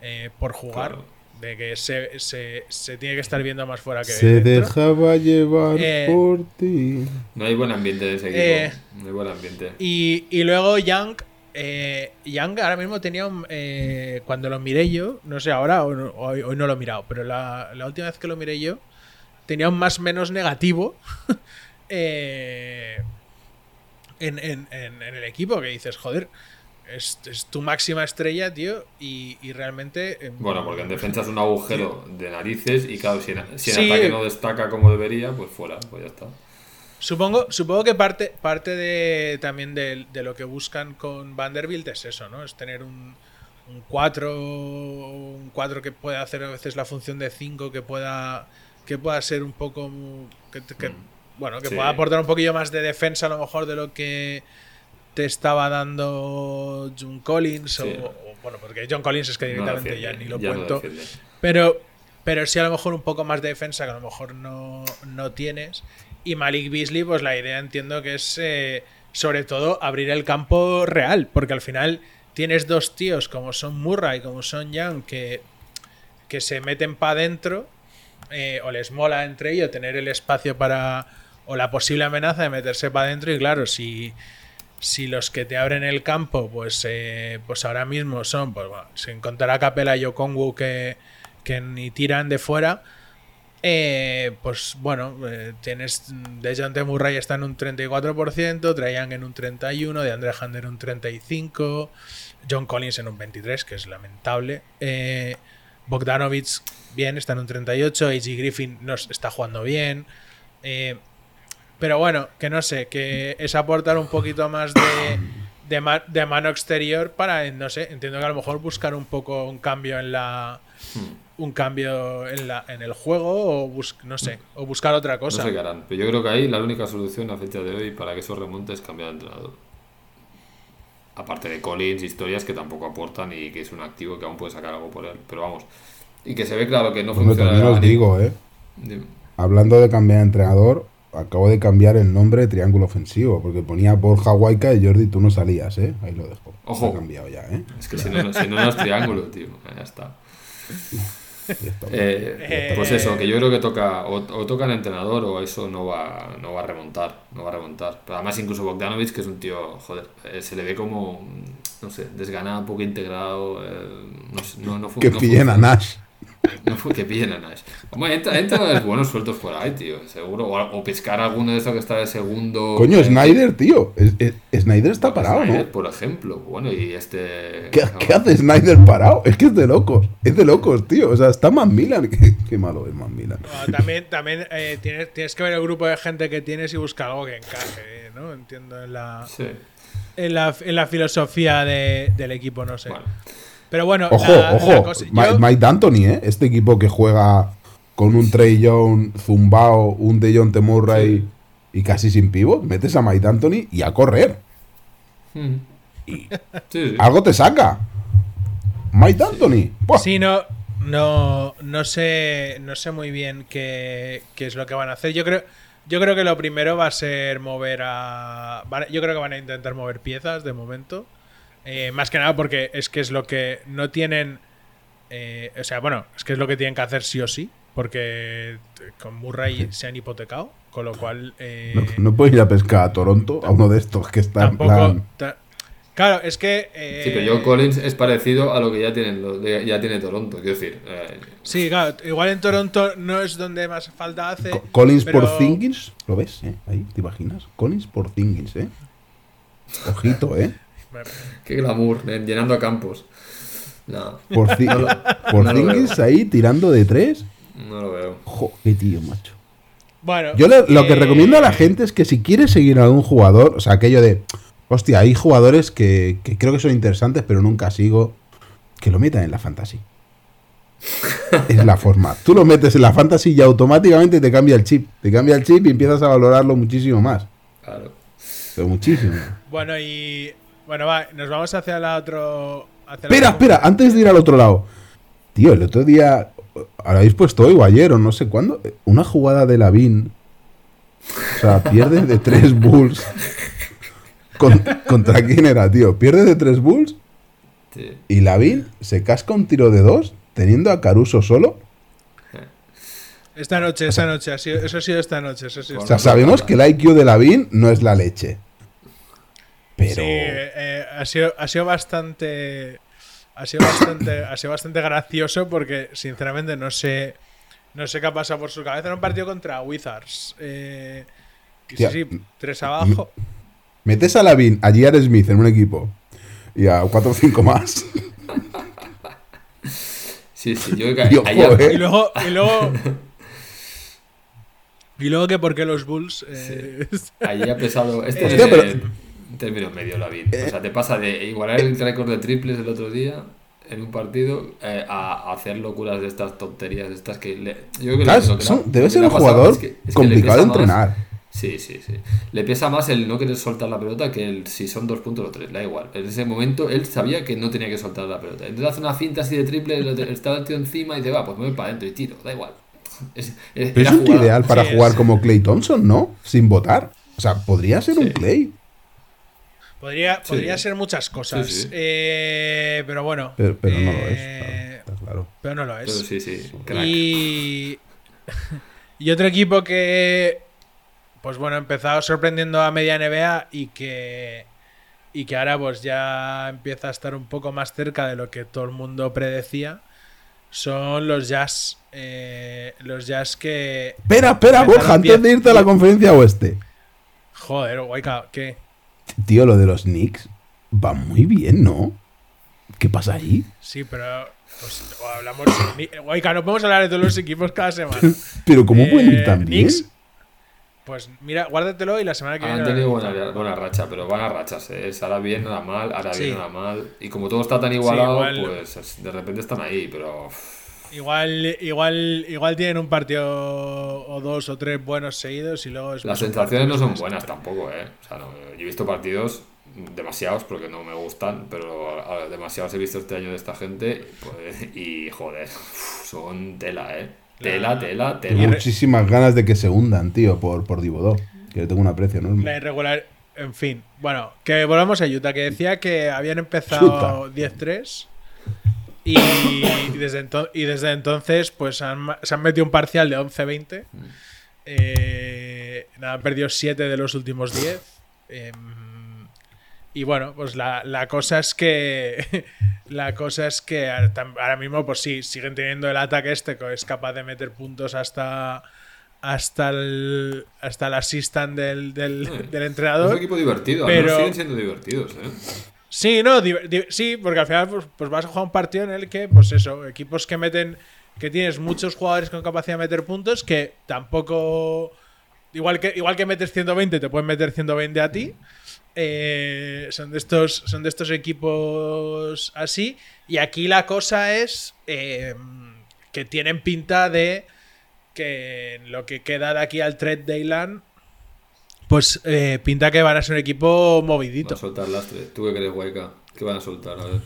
eh, por jugar. Claro. De que se, se, se tiene que estar viendo más fuera que Se dentro. dejaba llevar Eh, por ti. No hay buen ambiente en ese equipo. Eh, no hay buen ambiente. Y, y luego Young. eh, Young ahora mismo tenía un. eh, cuando lo miré yo, no sé ahora, o no- hoy, hoy no lo he mirado, pero la, la última vez que lo miré yo, tenía un más menos negativo eh, en, en- en- en el equipo. Que dices, joder, es, es tu máxima estrella, tío, y, y realmente. eh, Bueno, porque en defensa es un agujero de narices y claro, si en, si Sí. ataque no destaca como debería, pues fuera, pues ya está. Supongo, supongo que parte, parte de, también de, de lo que buscan con Vanderbilt es eso, ¿no? Es tener un, un 4, un 4 que pueda hacer a veces la función de 5, que pueda, que pueda ser un poco... que- que- bueno, que Sí. pueda aportar un poquillo más de defensa a lo mejor de lo que te estaba dando John Collins Sí. o, o- bueno, porque John Collins es que No directamente ya ni lo ya no cuento. Pero, pero sí a lo mejor un poco más de defensa que a lo mejor no, no tienes. Y Malik Beasley, pues la idea entiendo que es eh, sobre todo abrir el campo real, porque al final tienes dos tíos como son Murray, como son Young, que, que se meten para adentro, eh, o les mola entre ellos tener el espacio para, o la posible amenaza de meterse para adentro, y claro, si, si los que te abren el campo, pues, eh, pues ahora mismo son, pues bueno, sin contar a Capela y Okongwu que, que ni tiran de fuera, eh, pues bueno, eh, tienes de Murray está en un 34%, Trae Young en un 31%, de Andre Hunter en un 35%, John Collins en un 23%, que es lamentable. Eh, Bogdanovich bien, está en un 38%, A.G. Griffin no s- está jugando bien. Pero bueno, que no sé, que es aportar un poquito más de, de, ma- de mano exterior para, no sé, entiendo que a lo mejor buscar un poco un cambio en la un cambio en, la, en el juego o bus- no sé, o buscar otra No cosa. sé qué harán. Pero yo creo que ahí la única solución a fecha de hoy para que eso remonte es cambiar de entrenador. Aparte de Collins, historias que tampoco aportan y que es un activo que aún puede sacar algo por él. Pero vamos. Y que se ve claro que no funciona. también os digo, ¿eh? Dime. Hablando de cambiar de entrenador, acabo de cambiar el nombre de Triángulo Ofensivo, porque ponía Borja Huayca y Jordi, tú no salías, ¿eh? Ahí lo dejo. Ojo. Cambiado ya, ¿eh? Es que si no, si no, no es triángulo, tío. Ya está. Ya está. Eh, pues eso, que yo creo que toca o, o toca el entrenador o eso no va, no va a remontar, no va a remontar. Pero además incluso Bogdanovic, que es un tío, joder, eh, se le ve como, no sé, desganado, poco integrado, eh, no, no, no que pillen a. Nash. No fue que pillen a Nash. Hombre, entra, entra buenos sueltos por ahí, tío, seguro. O, o pescar alguno de esos que está de segundo. Coño, eh, Snyder, tío. Es- es- Snyder está parado, Snyder, ¿no? Por ejemplo, bueno, y este. ¿Qué, qué hace Snyder parado? Es que es de locos. Es de locos, tío. O sea, está Man Milan. Qué, qué malo es Man Milan. También también eh, tienes, tienes que ver el grupo de gente que tienes y buscar algo que encaje, ¿no? Entiendo en la, Sí, en la, en la filosofía de- del equipo, no sé. bueno. Pero bueno, Ojo, la- la ojo. cosa- yo- Mike D'Antoni, ¿eh? Este equipo que juega con un Trey Young zumbao, un De Jong Murray y casi sin pivot. Metes a Mike D'Antoni y a correr. Mm. Sí, sí. Algo te saca. Mike D'Antoni. Buah. Sí, no, no, no sé, no sé muy bien qué, qué es lo que van a hacer. Yo creo, yo creo que lo primero va a ser mover a- yo creo que van a intentar mover piezas de momento, Eh, más que nada porque es que es lo que no tienen, eh, o sea, bueno, es que es lo que tienen que hacer sí o sí, porque con Murray se han hipotecado, con lo cual eh, No, no puedes ir a pescar a Toronto, a uno de estos que está en plan. claro, es que eh, Sí, pero John Collins es parecido a lo que ya tienen ya tiene Toronto. Quiero decir, eh, Sí, claro, igual en Toronto no es donde más falta hace. Co- Collins pero- por Thingins, ¿lo ves? eh? Ahí, ¿te imaginas? Collins por Thingins, ¿eh? Ojito, ¿eh? Qué glamour, eh, llenando campos. No, Por, No lo- por no ahí tirando de tres. no lo veo. Jo, qué tío, macho. Bueno, Yo le- lo que eh, recomiendo a la gente es que si quiere seguir a algún jugador, o sea, aquello de, hostia, hay jugadores que, que creo que son interesantes, pero nunca sigo, que lo metan en la fantasy. es la forma. Tú lo metes en la fantasy y automáticamente te cambia el chip. Te cambia el chip y empiezas a valorarlo muchísimo más. Claro. Pero muchísimo. Bueno, y. Bueno, va, nos vamos hacia la otro. hacia Espera, espera, antes de ir al otro lado. Tío, el otro día, habéis puesto hoy o ayer o no sé cuándo, una jugada de Lavín. O sea, pierde de tres bulls. Con- ¿Contra quién era, tío? Pierde de tres bulls Sí. y Lavín se casca un tiro de dos teniendo a Caruso solo. Esta noche, esta noche, ha sido- eso ha sido esta noche. Eso ha sido O sea, sabemos que el IQ de Lavín no es la leche. Pero... Sí, eh, ha, sido, ha sido bastante. Ha sido bastante, ha sido bastante gracioso porque, sinceramente, no sé. No sé qué ha pasado por su cabeza. Era un partido contra Wizards. Eh, sí, sí, tres abajo. Metes a Lavín, a J.R. Smith en un equipo y a cuatro o cinco más. Sí, sí, yo creo que. Y luego, y luego, Y luego que por qué los Bulls. eh, Ahí ha pesado. Este Hostia, pero- en términos medio, David. O sea, te pasa de igualar el récord de triples el otro día en un partido eh, a, hacer locuras de estas tonterías, de estas que. le- yo creo que Claro, lo que lo debe que ser un jugador es que- es complicado de más- entrenar. Sí, sí, sí. Le pesa más el no querer soltar la pelota que el si son dos puntos o tres, da igual. En ese momento él sabía que no tenía que soltar la pelota. Entonces hace una finta así de triple, te- está el tío encima y dice, va, pues me voy para adentro y tiro, da igual. Es, es- Pero era es un tío ideal para Sí, jugar es- como Clay Thompson, ¿no? Sin votar. O sea, podría ser un. Clay. Podría, Sí. podría ser muchas cosas. Sí, sí. Eh, pero bueno. Pero, pero no lo es. eh, claro. Pero no lo Pero es. sí, sí, crack. Y, y otro equipo que, pues bueno, ha empezado sorprendiendo a media NBA y que, y que ahora pues ya empieza a estar un poco más cerca de lo que todo el mundo predecía, son los Jazz. Eh, los Jazz que... Espera, espera, Borja, antes de irte a la conferencia oeste. Joder, Waika, ¿qué? Tío, lo de los Knicks va muy bien, ¿no? ¿Qué pasa ahí? Sí, pero... Pues, o hablamos... Waika, no podemos hablar de todos los equipos cada semana. Pero ¿cómo pueden ir Eh, tan bien? Knicks, Pues mira, guárdatelo y la semana que viene... Han tenido buena, buena racha, pero van a rachas, ¿eh? Es ahora bien, nada mal, ahora Sí. bien, nada mal. Y como todo está tan igualado, igual- pues es- de repente están ahí, pero. uff, Igual, igual, igual tienen un partido o dos o tres buenos seguidos y luego es Las sensaciones no son buenas tampoco, ¿eh? O sea, no, yo he visto partidos demasiados porque no me gustan, pero a- demasiados he visto este año de esta gente pues, y joder, son tela, ¿eh? Tela, La- tela, Tengo tela. muchísimas ganas de que se hundan, tío, por, por Dibodó. Que yo tengo un aprecio La enorme. irregular. En fin, bueno, que volvamos a Utah, que decía que habían empezado 10-3 y, y desde ento- y desde entonces pues han se han metido un parcial de 11-20. Eh, nada, han perdido 7 de los últimos 10. Em, y bueno, pues la, la cosa es que la cosa es que ahora mismo pues sí, siguen teniendo el ataque este que es capaz de meter puntos hasta hasta el hasta el assistant del, del, del Es un entrenador. equipo divertido, pero... siguen siendo divertidos, ¿eh? Sí, no, sí, porque al final pues, pues vas a jugar un partido en el que, pues eso, equipos que meten, que tienes muchos jugadores con capacidad de meter puntos, que tampoco, igual que, igual que metes 120, te pueden meter 120 a ti. Eh, son de estos, son de estos equipos así. Y aquí la cosa es eh, que tienen pinta de que en lo que queda de aquí al trade Dayland, pues eh, pinta que van a ser un equipo Van movidito. a soltar lastre. ¿Tú qué crees, Hueca? ¿Qué van a soltar? A ver.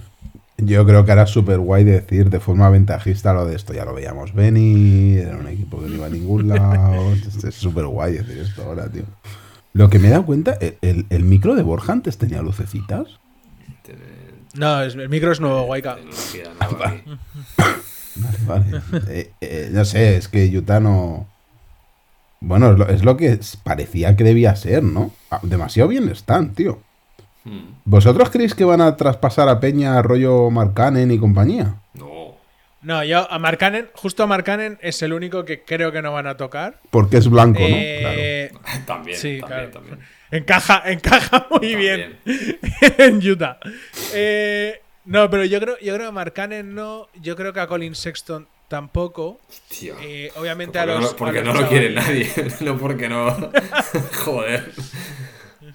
Yo creo que era súper guay decir de forma ventajista lo de esto. Ya lo veíamos venir, era un equipo que no iba a ningún lado. Es súper guay decir esto ahora, tío. Lo que me he dado cuenta, el, el- el micro de Borja antes tenía lucecitas. No, el micro es nuevo, aquí. Vale, vale. Eh, eh, no sé, es que Utah no. Bueno, es lo, es lo que parecía que debía ser, ¿no? Ah, Demasiado bien están, tío. Hmm, ¿Vosotros creéis que van a traspasar a Peña rollo Marcanen y compañía? No. No, yo a Marcanen, justo a Marcanen es el único que creo que no van a tocar. Porque es blanco, ¿no? Eh, También, Sí, también, claro. también. Encaja, encaja muy bien en Utah. Eh, no, pero yo creo, yo creo que a Marcanen no. Yo creo que a Colin Sexton tampoco. Tío. Eh, obviamente a no, los. lo- porque a no lo quiere nadie. no porque no. Joder.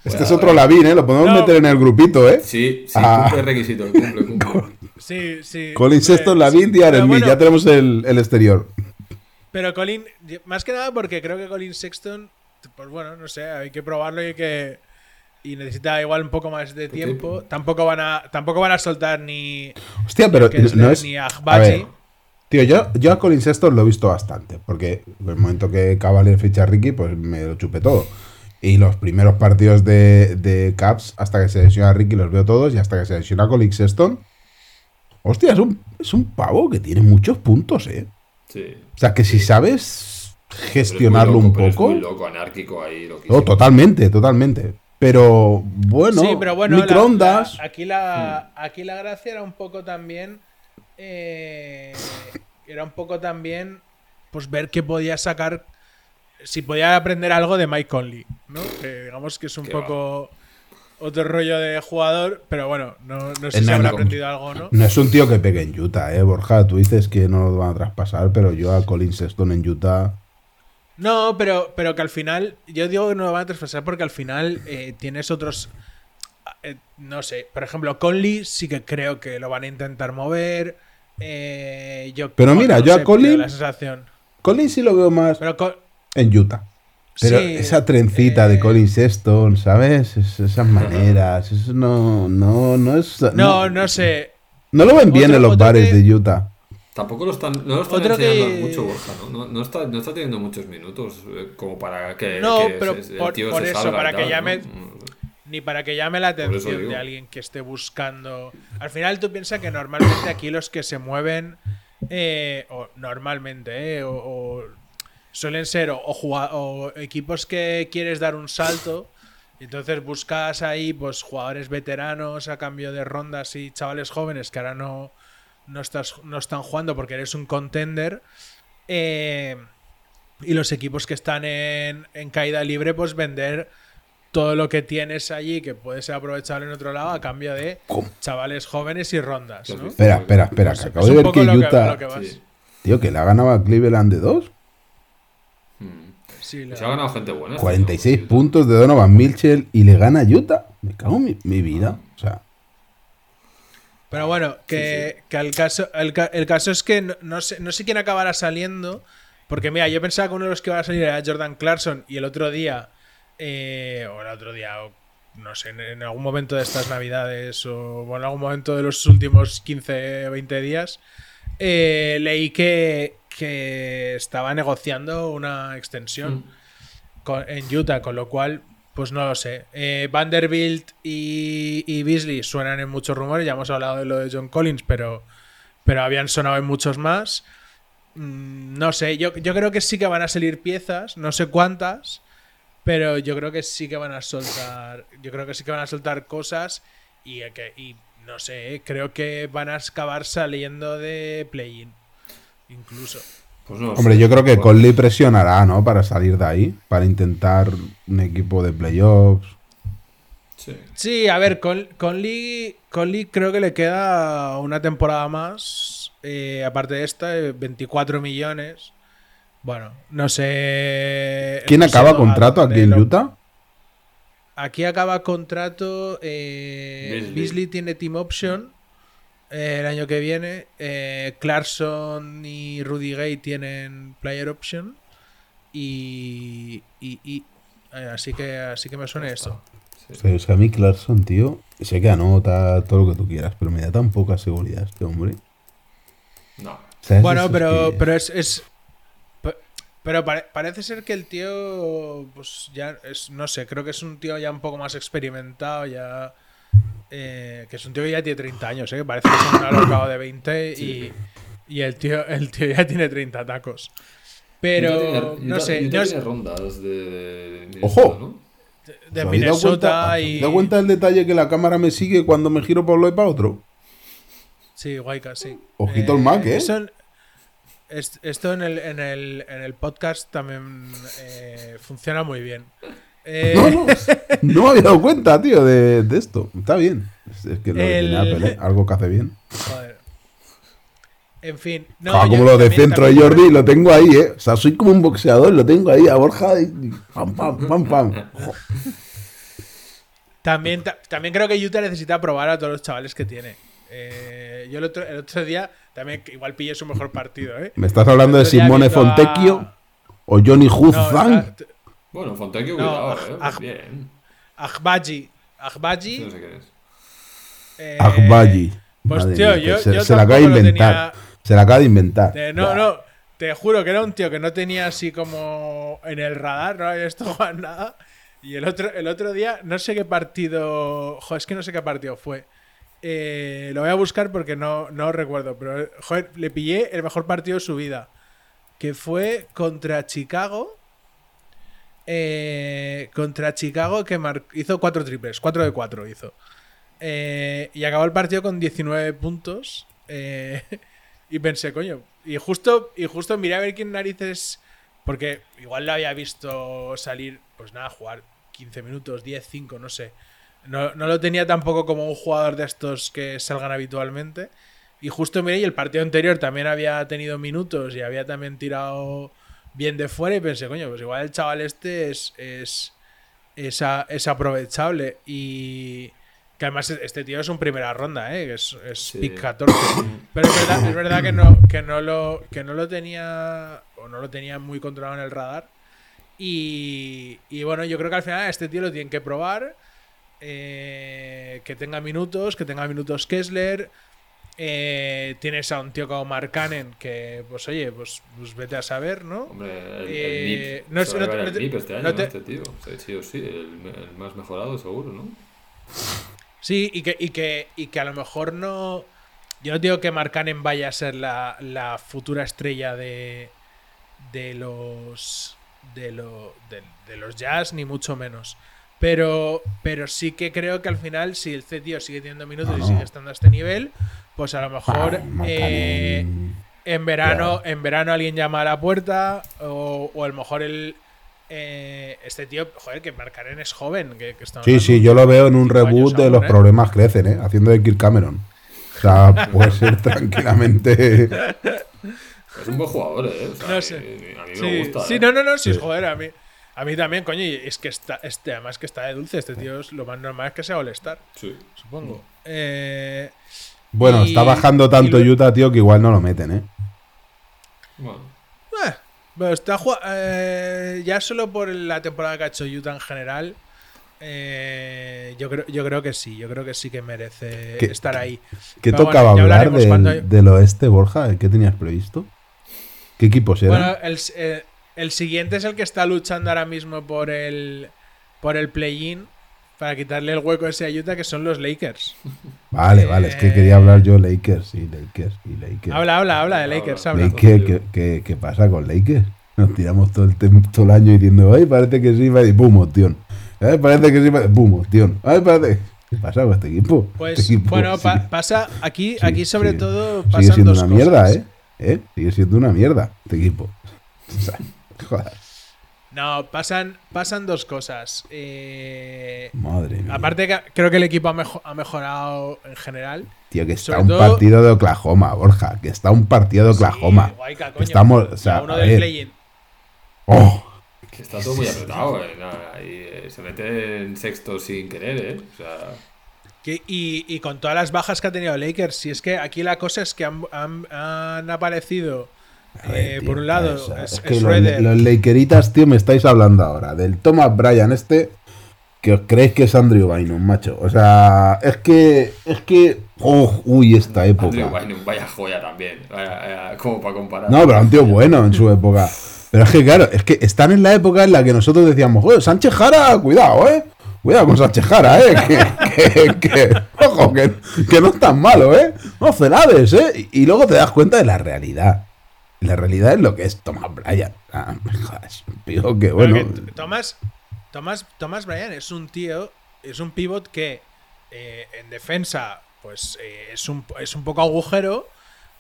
Este es otro Lavín, ¿eh? Lo podemos No. meter en el grupito, ¿eh? Sí, sí, Ah. cumple requisito. Cumple, cumple. Sí, sí. Colin Sexton, Eh, Lavín sí, y bueno, Ya tenemos el, el exterior. Pero Colin, más que nada porque creo que Colin Sexton, pues bueno, no sé, hay que probarlo y hay que y necesita igual un poco más de tiempo. Tampoco van a tampoco van a soltar ni Hostia, pero no es. ni a A Agbaji. ver, tío, yo, yo a Colin Sexton lo he visto bastante. Porque en el momento que Cavalier ficha a Ricky, pues me lo chupé todo. Y los primeros partidos de, de Caps, hasta que se lesiona Ricky, los veo todos. Y hasta que se lesiona Colin Sexton. Hostia, es un, es un pavo que tiene muchos puntos, ¿eh? Sí. O sea, que si sabes Pero es muy gestionarlo loco, un pero es poco. muy loco, anárquico ahí. loquísimo. No, totalmente, totalmente. Pero bueno, sí, pero bueno, la- microondas. la- aquí, la, aquí la gracia era un poco también. Eh, era un poco también. Pues ver que podía sacar. Si podía aprender algo de Mike Conley, ¿no? Que digamos que es un Qué poco. Otro rollo de jugador, pero bueno, no, no sé si habrá aprendido algo no. No es un tío que pegue en Utah, eh, Borja. Tú dices que no lo van a traspasar, pero yo a Colin Sexton en Utah No, pero, pero que al final, yo digo que no lo van a traspasar porque al final eh, tienes otros, eh, no sé, por ejemplo, Conley sí que creo que lo van a intentar mover. Eh, yo, Pero mira, yo a sensación. Collins sí lo veo más Pero Col- en Utah. Pero Sí, esa trencita eh, de Colin Sexton, ¿sabes? Es- esas maneras, eso no, no, no es... no, no sé. no lo ven bien Otro- en los bares que- de Utah. Tampoco lo están, no lo están Otro enseñando que- mucho, Borja, ¿no? No, no está, no está teniendo muchos minutos eh, como para que, No, que pero se- el por- tío por se eso, salga para que tal, llame- ¿no? Ni para que llame la atención de alguien que esté buscando. Al final tú piensas que normalmente aquí los que se mueven, eh, o normalmente, eh, o, o suelen ser o, o equipos que quieres dar un salto. Entonces buscas ahí pues jugadores veteranos a cambio de rondas y chavales jóvenes que ahora no, no, estás, no están jugando porque eres un contender. Eh, y los equipos que están en, en caída libre, pues vender todo lo que tienes allí que puede ser aprovechable en otro lado a cambio de ¿Cómo? chavales jóvenes y rondas. ¿no? Espera, espera, espera, Es- que es acabo de ver que lo que- Utah... que vas. Sí. Tío, que la ganaba a Cleveland de 2. Mm. Sí, la- Se ha ganado gente buena. este 46 tío. puntos de Donovan Mitchell y le gana a Utah. Me cago en mi, mi vida. O sea, Pero bueno, que, que el, caso, el, ca- el caso es que no, no sé, no sé quién acabará saliendo. Porque mira, yo pensaba que uno de los que iba a salir era Jordan Clarkson y el otro día, eh, o el otro día, o no sé, en, en algún momento de estas navidades o, o en algún momento de los últimos 15 o 20 días, eh, leí que, que estaba negociando una extensión con- en Utah, con lo cual, pues no lo sé. Eh, Vanderbilt y, y Beasley suenan en muchos rumores, ya hemos hablado de lo de John Collins, pero, pero habían sonado en muchos más. Mm, no sé, yo, yo creo que sí que van a salir piezas, no sé cuántas, pero yo creo que sí que van a soltar, yo creo que sí que van a soltar cosas y, que, y no sé, creo que van a acabar saliendo de play-in, incluso. Pues no hombre, yo creo que Conley presionará, ¿no? Para salir de ahí. Para intentar un equipo de playoffs. Sí. Sí, a ver, con, Conley, Conley creo que le queda una temporada más. eh, aparte de esta, eh, 24 millones. Bueno, no sé. ¿Quién no acaba contrato aquí en Utah? Aquí acaba contrato. eh, Beasley. Beasley tiene team option eh, el año que viene. eh, Clarkson y Rudy Gay tienen player option. Y. y- y- eh, así que así que me suena esto. O sea, es que a mí Clarkson, tío, sé que anota todo lo que tú quieras, pero me da tan poca seguridad este hombre. No. Bueno, es pero, que- pero es. es- pero pare- parece ser que el tío. Pues ya es. No sé, creo que es un tío ya un poco más experimentado, ya. eh, que es un tío que ya tiene 30 años, ¿eh? Parece que es un alocado de 20 y, y el, tío, el tío ya tiene 30 tacos. Pero. No sé. No sé, rondas de, Ojo. ¿no? de ¿Os habéis dado Minnesota cuenta- y. ¿Os dado cuenta del detalle que la cámara me sigue cuando me giro por un lado y para otro? Sí, Guayca, sí. Ojito el Mac, ¿eh? Eso, es- esto en el, en, el, en el podcast también eh, funciona muy bien. Eh, No, no, no me había dado cuenta, tío, de, de esto. Está bien. Es, es que lo El- Apple, ¿eh? algo que hace bien. Joder. En fin. No, Ah, como lo de centro de también- Jordi, lo tengo ahí, ¿eh? O sea, soy como un boxeador, lo tengo ahí a Borja y pam, pam, pam, pam. También, ta- también creo que Utah necesita probar a todos los chavales que tiene. Eh, yo el otro, el otro día también que igual pillé su mejor partido, ¿eh? ¿Me estás hablando de Simone a- Fontecchio o Johnny No, Huzang? a- t- Bueno, Fontecchio, No, cuidado, aj- eh. aj- Bien. Agbaji. Agbaji. No sé quién es. eh. Pues Madre tío, mía, yo, que se, yo se la acaba de inventar. tenía- Se la acaba de inventar. Eh, no, Buah. no, te juro que era un tío que no tenía así como en el radar, no había visto jugar nada. Y el otro, el otro día, no sé qué partido. Joder, es que no sé qué partido fue. Eh, lo voy a buscar porque no, no recuerdo, pero joder, le pillé el mejor partido de su vida. Que fue contra Chicago. Eh, contra Chicago que hizo cuatro triples, 4 de 4 hizo. Eh, y acabó el partido con 19 puntos. Eh, y pensé, coño. Y justo, y justo miré a ver quién narices. Porque igual lo había visto salir, pues nada, jugar 15 minutos, 10, 5, no sé. No, no lo tenía tampoco como un jugador de estos que salgan habitualmente. Y justo miré, y el partido anterior también había tenido minutos y había también tirado bien de fuera y pensé, coño, pues igual el chaval este es, es, es, a- es aprovechable. Y que además este tío es un primera ronda, ¿eh? que es, es Sí. pick 14. Pero es verdad, es verdad que, no, que, no lo, que no lo tenía o no lo tenía muy controlado en el radar. Y, y bueno, yo creo que al final a este tío lo tienen que probar. Eh, que tenga minutos, que tenga minutos Kessler. Eh, tienes a un tío como Mark Cannon que, pues oye, pues, pues vete a saber, ¿no? Hombre, el, Eh, NIP. no no te- NIP este año, no ¿no? te- Este tío. Sí o sí, el, el más mejorado, seguro, ¿no? Sí, y que, y que, y que a lo mejor no. Yo no digo que Mark Cannon vaya a ser la, la futura estrella de. de los. de, lo, de, de los jazz, ni mucho menos. Pero, pero sí que creo que al final, si el C tío sigue teniendo minutos No, y sigue estando a este nivel, pues a lo mejor eh, en verano, en verano alguien llama a la puerta, o, o a lo mejor el. eh, este tío, joder, que Mark Cannon es joven. Que, que Sí, sí, yo lo veo en un reboot de aún, Los ¿eh? problemas crecen, ¿eh? Haciendo de Kirk Cameron. O sea, puede ser tranquilamente. Es un buen jugador, ¿eh? O sea, No a sé. mí- A mí Sí, me gusta. sí, ¿eh? no, no, no, sí, Sí. joder, a mí, a mí también, coño, y es que está, este, además que está de dulce, este tío es lo más normal es que sea All-Star, Sí. supongo. Eh, Bueno, Y- está bajando tanto lo- Utah, tío, que igual no lo meten, ¿eh? Bueno, eh, pero está eh, ya solo por la temporada que ha hecho Utah en general, eh, yo, creo, yo creo que sí, yo creo que sí que merece ¿Qué- estar ahí. ¿Qué Pero tocaba bueno, hablar del, cuando- del oeste, Borja? ¿Qué tenías previsto? ¿Qué equipos eran? Bueno, el, eh, el siguiente es el que está luchando ahora mismo por el, por el play-in. Para quitarle el hueco ese a Utah, que son los Lakers. vale, vale, es que quería hablar yo Lakers y Lakers y Lakers. Habla, habla, habla de Lakers, habla. Lakers, ¿qué, qué, qué pasa con Lakers? Nos tiramos todo el, todo el año diciendo, ay, parece que sí, y pum, opción. Ay, parece que sí, pa- pum, opción. Ay, parece. ¿Qué pasa con este equipo? Pues Este equipo bueno, pa- sigue- pasa aquí, sí, aquí sobre sigue- todo Sigue pasan siendo dos una mierda. ¿eh? ¿eh? Sigue siendo una mierda este equipo. O sea, joder, No, pasan, pasan dos cosas. Eh, madre mía. aparte que creo que el equipo ha, mejo- ha mejorado en general. Tío, que está sobre un todo- partido de Oklahoma, Borja. Que está un partido de Oklahoma. Sí, guayca, Que coño. estamos, o sea, uno del play-in. Oh, que está todo muy apretado, ¿eh? Nada, y eh, se mete en sexto sin querer, ¿eh? O sea, Que- y, y con todas las bajas que ha tenido Lakers, si es que aquí la cosa es que han, han- han aparecido, ver, eh, tío, por un lado, es, es que los, Schroeder. los Lakeritas, tío, me estáis hablando ahora del Thomas Bryan este. Que os creéis que es Andrew Bynum, macho. O sea, es que. Es que. oh, uy, esta época. Andrew Bynum, vaya joya también. Vaya, vaya, como para comparar. No, pero un tío bueno en su época. Pero es que, claro, es que están en la época en la que nosotros decíamos, joder, Sánchez Jara, cuidado, eh. Cuidado con Sánchez Jara, eh. Que, que, que- ojo, que, que no es tan malo, eh. No, Celades, eh. Y, y luego te das cuenta de la realidad. La realidad es lo que es Thomas Bryan. Ah, que, bueno. que Thomas, Thomas, Thomas Bryan es un tío, es un pivot que eh, en defensa pues eh, es, un, es un poco agujero,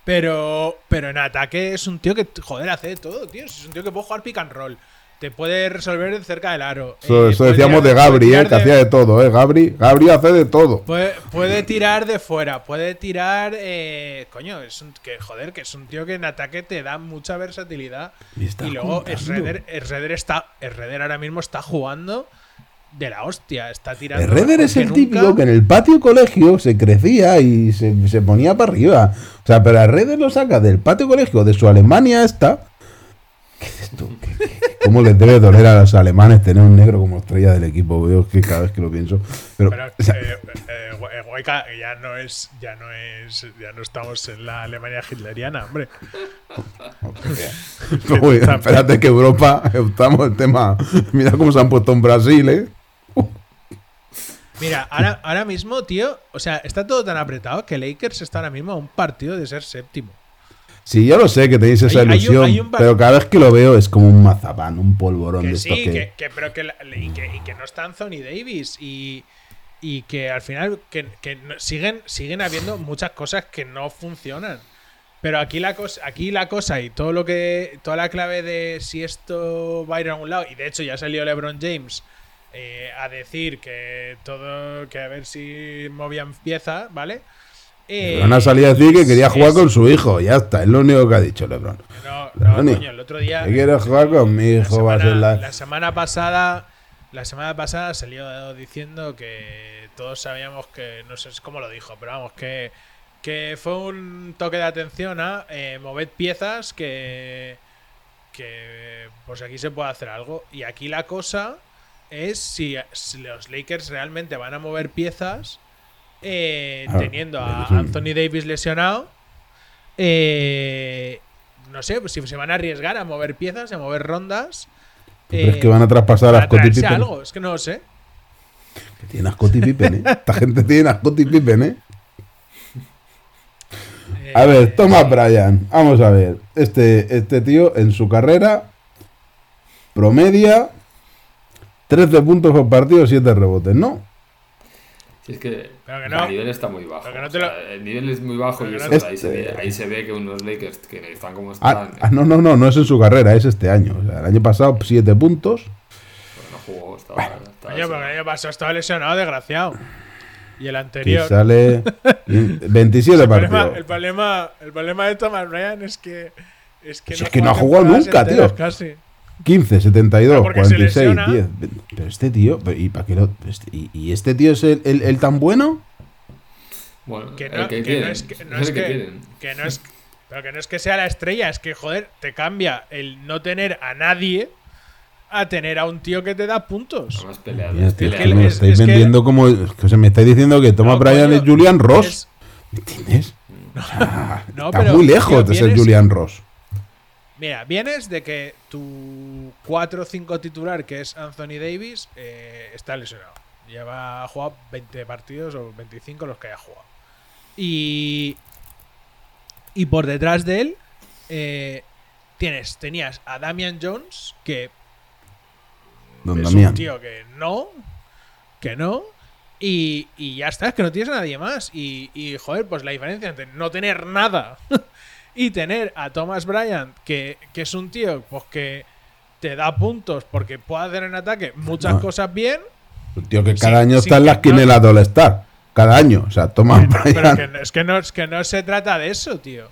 pero, pero en ataque es un tío que, joder, hace de todo, tío. Es un tío que puede jugar pick and roll. Te puede resolver cerca del aro. Eso, eh, eso decíamos tirar- de Gabri, eh. Que de- hacía de todo, eh. Gabri, Gabri hace de todo. Puede, puede tirar de fuera, puede tirar. eh, coño, es un, que joder, que es un tío que en ataque te da mucha versatilidad. Estás Y luego Schroeder está. Schroeder ahora mismo está jugando de la hostia. Está tirando. Mejor es el nunca. típico que en el patio colegio se crecía y se, se ponía para arriba. O sea, pero Herreder lo saca del patio colegio de su Alemania esta. ¿Qué es? ¿Qué- qué- ¿Cómo les debe doler a los alemanes tener un negro como estrella del equipo? Veo que cada vez que lo pienso. Pero, Pero o sea, eh, eh, eh, Guayca ya no es. Ya no es. Ya no estamos en la Alemania hitleriana, hombre. bueno, espérate que Europa, estamos el tema. Mira cómo se han puesto en Brasil, ¿eh? Mira, ahora, ahora mismo, tío. O sea, está todo tan apretado que Lakers está ahora mismo a un partido de ser séptimo. Sí, yo lo sé que tenéis esa Hay- hay un- ilusión, hay un par- pero cada vez que lo veo es como un mazapán, un polvorón Que de sí, que... pero que, la- y que, y que no está Anthony Davis y, y que al final que, siguen, siguen habiendo muchas cosas que no funcionan. Pero aquí la cosa, aquí la cosa y todo lo que, toda la clave de si esto va a ir a un lado, y de hecho ya salió LeBron James eh, a decir que todo, que a ver si movían pieza, ¿vale? Eh, LeBron ha salido a decir que quería jugar es- con su hijo. Ya está, es lo único que ha dicho LeBron. No, no, coño, el otro día. que quiere jugar con mi hijo. Va a ser la... la semana pasada. La semana pasada salió diciendo que todos sabíamos que. No sé cómo lo dijo, pero vamos, que. Que fue un toque de atención a eh, mover piezas que. Que. Pues aquí se puede hacer algo. Y aquí la cosa es si, si los Lakers realmente van a mover piezas. Eh, Ah, teniendo a es Anthony Davis lesionado. Eh, no sé, pues si se van a arriesgar a mover piezas, a mover rondas. ¿Tú crees eh, que van a traspasar a Scottie Pippen? algo, es que no lo sé. Que tiene a Scottie Pippen, ¿eh? Esta gente tiene a Scottie Pippen, ¿eh? A Eh, ver, Thomas Bryan. Vamos a ver. Este, este tío en su carrera promedia 13 puntos por partido, 7 rebotes, ¿no? Es que, Pero que no. el nivel está muy bajo. Pero que no o te sea, lo- el nivel es muy bajo y Pero eso, que no te- ahí, se ve, ahí se ve que unos Lakers que están como Ah, están, ah, no, no, no, no es en su carrera, es este año. O sea, el año pasado 7 puntos. pues no jugó, estaba, estaba porque lesionado. el año pasado estaba lesionado, desgraciado. Y el anterior. sale 27 el, problema, partidos. el, problema, el problema de Thomas Bryan es que. Es que Si es que no ha jugado nunca, enteras tío. Casi. 15, 72, Ah, porque se 46, lesiona. 10. Pero este tío, ¿y para qué lo- este- y, y este tío es el, el- el tan bueno? Bueno, Que el no, que que quieren, no es que, no el es que que, quieren. que no es pero que no es que sea la estrella, es que joder, te cambia el no tener a nadie a tener a un tío que te da puntos. Mira, tío, es que me es- estáis es que- vendiendo como. es que se me estáis diciendo que Thomas No, Bryan es Julian Ross. es- ¿Entiendes? O sea, No, está pero, muy lejos tío, de ser vienes- Julian Ross. Mira, vienes de que tu 4 o 5 titular, que es Anthony Davis, eh, está lesionado. Lleva jugado 20 partidos o 25 los que haya jugado. Y, y por detrás de él eh, tienes, tenías a Damian Jones, que Don es Damián. un tío que no, que no. Y, y ya está, es que no tienes a nadie más. Y, y, joder, pues la diferencia entre no tener nada y tener a Thomas Bryant, que, que es un tío pues que te da puntos porque puede hacer en ataque muchas No. cosas bien. Un tío que cada año está en que las quinelas de All-Star. Cada año. O sea, Thomas que no- pero Bryan. que no- es, que no, es que no se trata de eso, tío.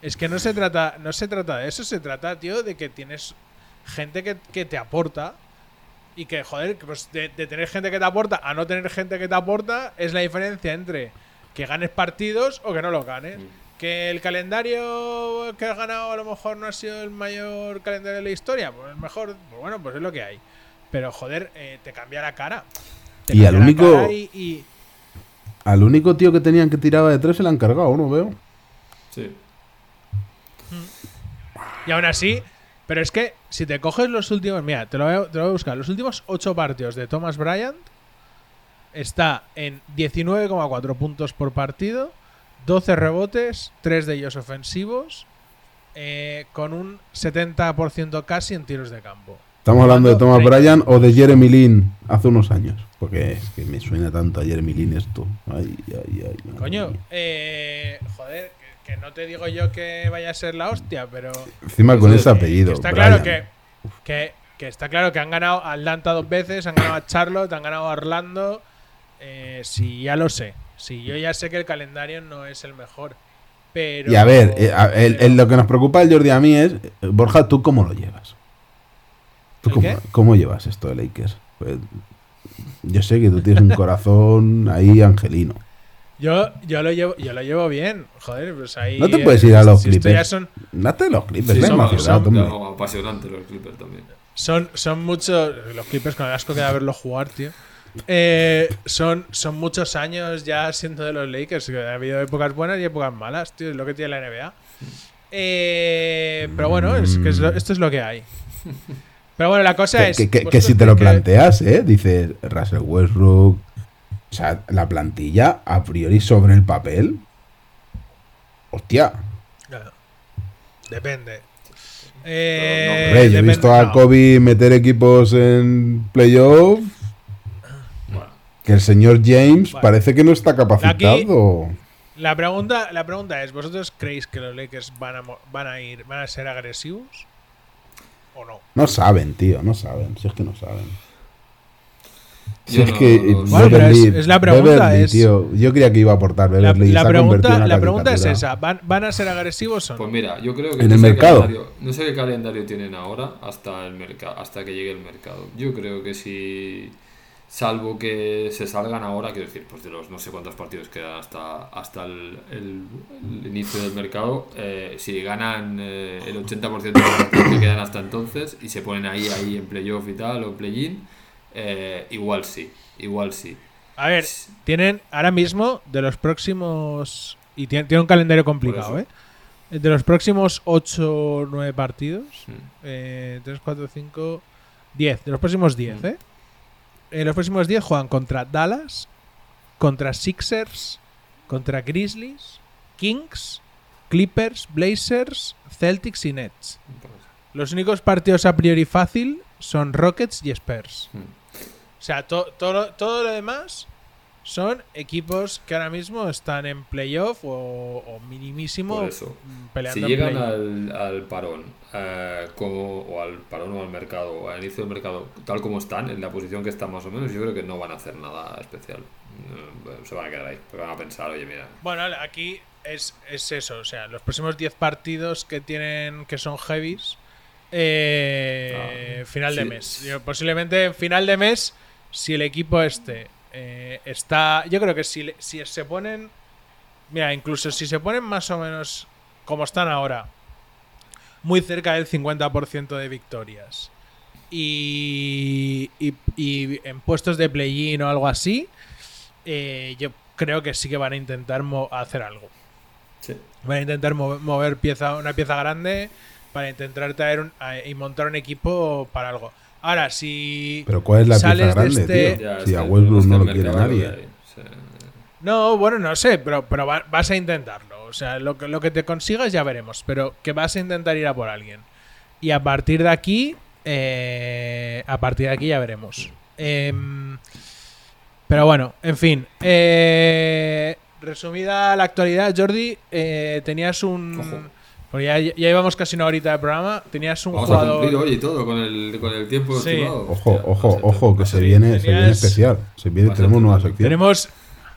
Es que no se trata, no se trata de eso, se trata, tío, de que tienes gente que, que te aporta. Y que, joder, que, pues de, de tener gente que te aporta a no tener gente que te aporta es la diferencia entre que ganes partidos o que no los ganes. Que el calendario que has ganado a lo mejor no ha sido el mayor calendario de la historia, pues el mejor, pues bueno, pues es lo que hay. Pero joder, eh, te cambia la cara. Te Y al único- y- y, Al único tío que tenían que tiraba de tres se le han cargado, ¿no? Veo. Sí. Y aún así, pero es que si te coges los últimos, mira, te lo voy a, te lo voy a buscar, los últimos 8 partidos de Thomas Bryant está en 19,4 puntos por partido, 12 rebotes, 3 de ellos ofensivos, eh, con un 70% casi en tiros de campo. Estamos hablando de Thomas 30. Bryan o de Jeremy Lin hace unos años. Porque es que me suena tanto a Jeremy Lin esto. Ay, ay, ay, ay. Coño, eh, joder, que, que no te digo yo que vaya a ser la hostia, pero Encima con ese es- apellido. Está Bryan. claro que, que, que está claro que han ganado a Atlanta dos veces, han ganado a Charlotte, han ganado a Orlando. Eh, sí, ya lo sé. Sí, yo ya sé que el calendario no es el mejor. Pero. Y a ver, eh, a- el- lo que nos preocupa el Jordi a mí es, eh, Borja, ¿tú cómo lo llevas? ¿Tú ¿El cómo, cómo llevas esto de Lakers? Pues, yo sé que tú tienes un corazón ahí angelino. yo, yo, lo llevo, yo lo llevo bien. Joder, pues ahí. No te eh, puedes ir a los si esto ya Clippers. son, Date los Clippers, Sí, son, son- no, apasionantes los Clippers también. son, son muchos. Los Clippers con el asco que da verlos jugar, tío. Eh, son, son muchos años ya siendo de los Lakers. que Ha habido épocas buenas y épocas malas, tío. Es lo que tiene la NBA. Eh, pero bueno, es que es lo- esto es lo que hay. Pero bueno, la cosa Que, es. que- que- que vosotros si te lo planteas, ¿eh? Dices Russell Westbrook. O sea, la plantilla a priori sobre el papel. Hostia. Claro. Depende. Eh, Hombre, yo he depende- visto a. Kobe meter equipos en playoff. Que el señor James Vale. parece que no está capacitado. La pregunta, la pregunta es: ¿vosotros creéis que los Lakers van a, van a ir, van a ser agresivos? ¿O no? No saben, tío, no saben. Si es que no saben. Si Yo es no- que no- Bueno, pero es- la pregunta, Beverly, es- tío, yo creía que iba a aportar La, Beverly la en pregunta, la pregunta es esa: ¿van, van a ser agresivos o no? Pues mira, yo creo que En no el mercado. calendario- no sé qué calendario tienen ahora hasta el mercado, hasta que llegue el mercado. Yo creo que si salvo que se salgan ahora, quiero decir, pues de los no sé cuántos partidos quedan hasta hasta el, el- el inicio del mercado, eh, si ganan eh, el 80% de los partidos que quedan hasta entonces y se ponen ahí ahí en playoff y tal o play-in, eh, igual sí, igual sí. A ver, tienen ahora mismo de los próximos. Y tiene, tiene un calendario complicado, ¿eh? De los próximos 8 o 9 partidos, eh, 3, 4, 5, 10. De los próximos 10, Mm. ¿eh? En los próximos 10 juegan contra Dallas, contra Sixers, contra Grizzlies, Kings, Clippers, Blazers, Celtics y Nets. Los únicos partidos a priori fácil son Rockets y Spurs. Mm. O sea, to- todo lo demás son equipos que ahora mismo están en playoff o, o minimísimo Por eso. mm, peleando Si llegan al, al parón, eh, como, o al parón o al mercado, o al inicio del mercado, tal como están, en la posición que están más o menos, yo creo que no van a hacer nada especial. Eh, se van a quedar ahí, porque van a pensar, oye, mira, Bueno, aquí es, es eso. O sea, los próximos 10 partidos que tienen que son heavies. eh, Ah, final de mes. Yo, posiblemente en final de mes, si el equipo este eh, está. Yo creo que si, si se ponen. Mira, incluso si se ponen más o menos como están ahora, muy cerca del 50% de victorias, y, y, y en puestos de play-in o algo así, eh, yo creo que sí que van a intentar hacer algo. sí. Van a intentar mover, mover pieza, una pieza grande para intentar traer un- a- y montar un equipo para algo. Ahora, si. Pero ¿cuál es la pieza sales de grande, este- tío? Ya, Si a Westbrook no lo quiere nadie. No, bueno, no sé, pero, pero va- vas a intentarlo. O sea, lo que, lo que te consigas ya veremos. Pero que vas a intentar ir a por alguien. Y a partir de aquí. eh, a partir de aquí ya veremos. Em, pero bueno, en fin. eh, resumida la actualidad, Jordi, eh, tenías un. Ojo. Porque ya, ya llevamos casi una horita de programa. Tenías un Vamos a jugador. cumplir hoy y todo con el, con el tiempo Sí. estimado. Ojo, ojo, a ojo, que a se viene, se viene especial. Se viene, a tenemos nueva sección. Tenemos.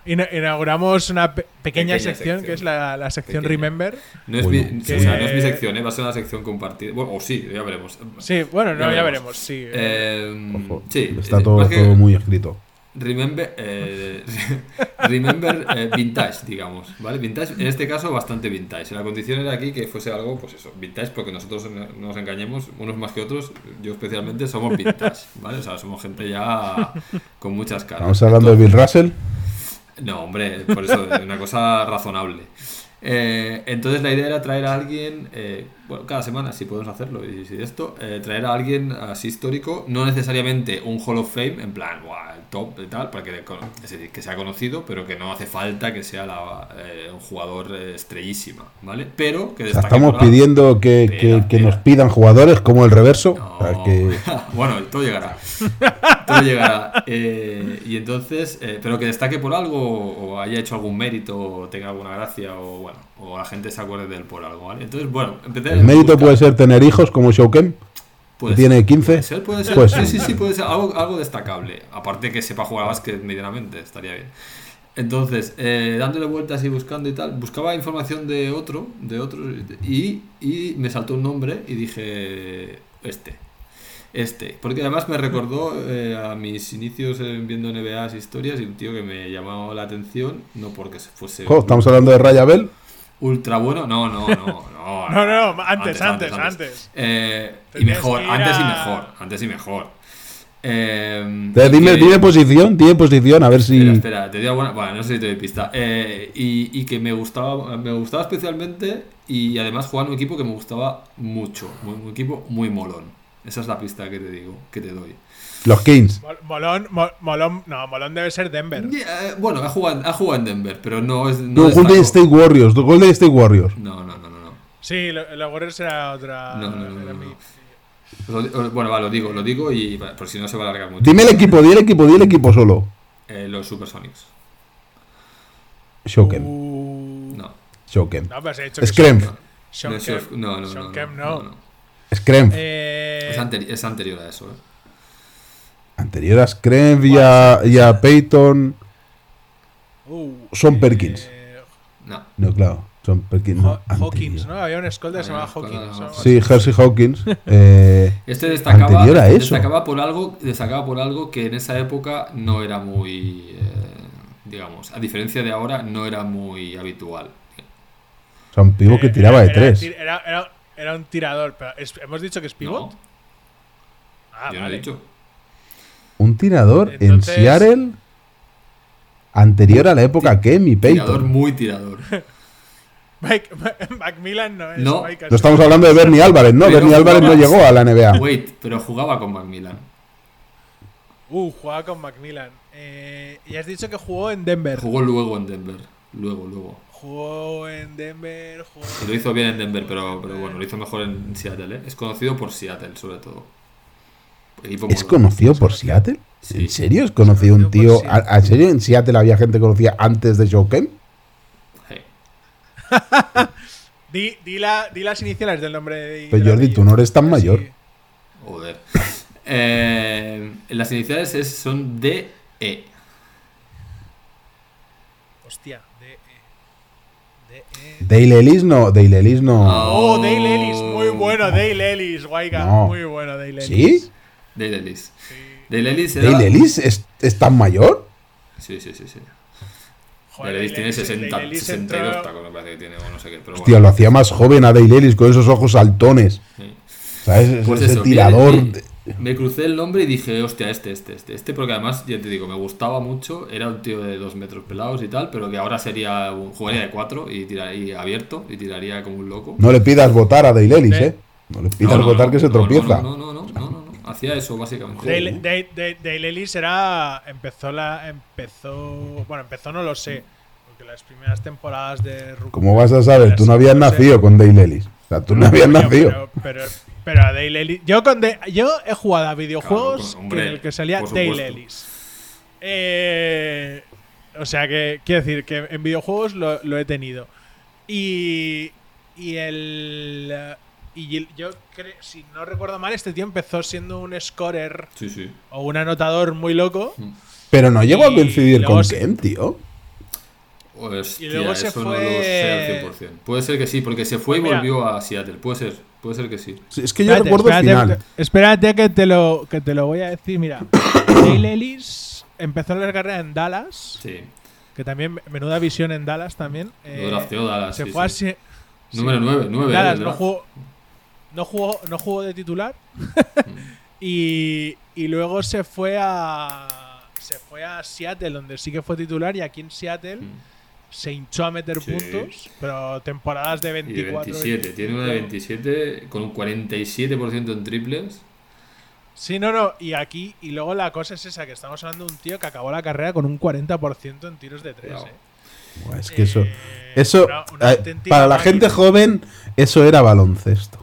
ina- Inauguramos una pe- pequeña, Pequeña sección, sección. que es la, la sección Pequeña. Remember. No es, Bueno. mi, Que- o sea, no es mi sección, ¿eh? va a ser una sección compartida. Bueno, o sí, ya veremos. Sí, bueno, no, ya Ya veremos, veremos. sí. Eh, Ojo, sí, está todo, más que todo muy escrito. Remember, eh, remember eh, vintage, digamos, ¿vale? Vintage, en este caso, bastante vintage. La condición era aquí que fuese algo, pues eso, vintage, porque nosotros no no nos engañemos, unos más que otros, yo especialmente, somos vintage, ¿vale? O sea, somos gente ya con muchas caras. Estamos hablando de Bill Russell. No, hombre, por eso, una cosa razonable. Eh, entonces la idea era traer a alguien, eh, bueno, cada semana si podemos hacerlo, y si esto, eh, traer a alguien así histórico, no necesariamente un Hall of Fame, en plan, "Buah, el top y tal, para que, es decir, que sea conocido, pero que no hace falta que sea la, eh, un jugador eh, estrellísima, ¿vale? Pero que O sea, estamos pidiendo que, que- que nos pidan jugadores como el reverso. No. para que- bueno, todo llegará. Todo llegará. Eh, y entonces, eh, pero que destaque por algo o haya hecho algún mérito o tenga alguna gracia o bueno, o la gente se acuerde de él por algo, ¿vale? Entonces, bueno, empecé el mérito puede ser tener hijos como Showkem, puede que tiene ser, 15. Puede ser, puede ser. Pues sí, sí. sí, puede ser algo, algo destacable. Aparte que sepa jugar a básquet medianamente, estaría bien. Entonces, eh, dándole vueltas y buscando y tal, buscaba información de otro, de otro, y, y me saltó un nombre y dije, este, este. Porque además me recordó eh, a mis inicios en viendo NBAs historias y un tío que me llamó la atención, no porque se fuese Jo, estamos hablando de Raya Bell. Ultra bueno, no, no, no, no. No, no, no, antes, antes, antes. Eh, y mejor, antes y mejor, antes y mejor. Eh, dime, que- dime posición, dime posición, a ver si. Espera, espera, te digo buena. Bueno, no sé si te doy pista. Eh, y, y que me gustaba, me gustaba especialmente y además jugaba en un equipo que me gustaba mucho. Un, un equipo muy molón. Esa es la pista que te digo, que te doy. Los Kings. Mol- Molón, Mo- Molón, no, Molón debe ser Denver. Yeah, eh, bueno, ha jugado, ha jugado en Denver, pero no es. No No, Golden. State Warriors. Golden State Warriors. No, no, no, no. no. Sí, lo- los Warriors era otra. No, no, no. Lo bueno, va, lo digo, lo digo y por si no se va a alargar mucho. Dime el equipo, di el equipo, di el equipo solo. Eh, los Supersonics. Showkem. Uh, No. Showkem. No, pero se ha dicho que Screm. Sean- Sean No, no, no, no, no, no. no. Eh, Es, anteri- es anterior a eso. ¿eh? Anterior a Screen y a, y a Peyton. Uh, Son Perkins. eh, No. No, claro. Son Perkins. No, Hawkins, anterior. ¿no? Había un escolta que se llamaba Hawkins. que o algo Sí, así. Hersey Hawkins. eh, Este destacaba, Anterior a eso. destacaba por algo, destacaba por algo que en esa época no era muy, eh, digamos, a diferencia de ahora, no era muy habitual. o sea, un pivo que tiraba de tres. Era, era- era- un tirador. Pero es- ¿Hemos dicho que es pivot? No, Ah, yo no he dicho. Un tirador Entonces- en Seattle. Anterior a la época que mi Tirador Peyton. muy tirador. Mike, Macmillan no es. No. Mike No estamos hablando de Bernie Álvarez, no. Pero Bernie Álvarez no llegó a la NBA. Wait, pero jugaba con Macmillan. Uh, jugaba con Macmillan. Eh, y has dicho que jugó en Denver. Jugó luego en Denver. Luego, luego. Jugó en Denver. Jugó... Lo hizo bien en Denver, pero, pero bueno, lo hizo mejor en Seattle. ¿eh? Es conocido por Seattle, sobre todo. Equipo ¿Es conocido por Seattle? Sí. ¿En serio es conocido un conocido tío? por ¿A, a serio en Seattle había gente conocida antes de Joe Kemp? Hey. Di, di, la- di las iniciales del nombre de. Pero Jordi, tú no eres tan mayor. Joder. Eh, las iniciales es- son DE. Hostia. Dale Ellis no. Dale Ellis no. Oh, Dale Ellis. Muy bueno, Dale Ellis, guayga. No. Muy bueno, Dale Ellis. ¿Sí? Dale Ellis. Dale Ellis era... ¿Dale Ellis es, es tan mayor? Sí, sí, sí. sí. Joder, Dale Ellis tiene Ellis- 60, Dale Ellis 62 entró- tacos, me parece que tiene, o no sé qué. Pero Hostia, bueno. lo hacía más joven a Dale Ellis con esos ojos saltones. Sí. ¿Sabes? Es Pues ese eso, tirador. de- me crucé el nombre y dije, hostia, este, este, este. Este, porque además, ya te digo, me gustaba mucho. Era un tío de dos metros pelados y tal, pero que ahora sería un jugaría de cuatro y tiraría abierto y tiraría como un loco. No le pidas votar a Sí. ¿eh? No le pidas No, no, votar no, que se no, tropieza. No, no, no, no, no, no, no. Hacía eso básicamente. Ellis era. Empezó la. Empezó. Bueno, empezó no lo sé. Porque las primeras temporadas de Rookie ¿Cómo vas a saber? Tú no habías nacido con Dale Ellis. O sea, tú no habías nacido. Pero, pero, pero a Dale Ellis. Yo, con De- yo he jugado a videojuegos Claro, hombre, en el que salía Dale. Ellis. Eh, o sea que, quiero decir que en videojuegos lo, lo he tenido. Y. Y el. Y yo creo, si no recuerdo mal, este tío empezó siendo un scorer Sí, sí. o un anotador muy loco. Pero no llegó a coincidir con Kemp, tío. Hostia, Y luego se eso no lo sé al 100%. Puede ser que sí, porque se fue y Mira. volvió a Seattle. Puede ser, puede ser que sí. Sí, Es que yo Espérate, recuerdo el espérate, final. Espérate que te lo, que te lo voy a decir. Mira, Dale Ellis empezó la carrera en Dallas, Sí. que también menuda visión en Dallas también. eh, Lo drafteó Dallas. se sí, fue sí. así. Número 9, 9. Dallas no jugó, no jugó, no jugó de titular y, y luego se fue a se fue a Seattle donde sí que fue titular y aquí en Seattle se hinchó a meter. Sí. puntos, pero temporadas de Y de 24. 27. Tiene una de 27 con un 47% en triples. Sí, no, no, y aquí, y luego la cosa es esa, que estamos hablando de un tío que acabó la carrera con un 40% en tiros de 3, Cuidado. eh. Es que eso. Eh, Eso. una- una eh, para la máquina. gente joven, eso era baloncesto.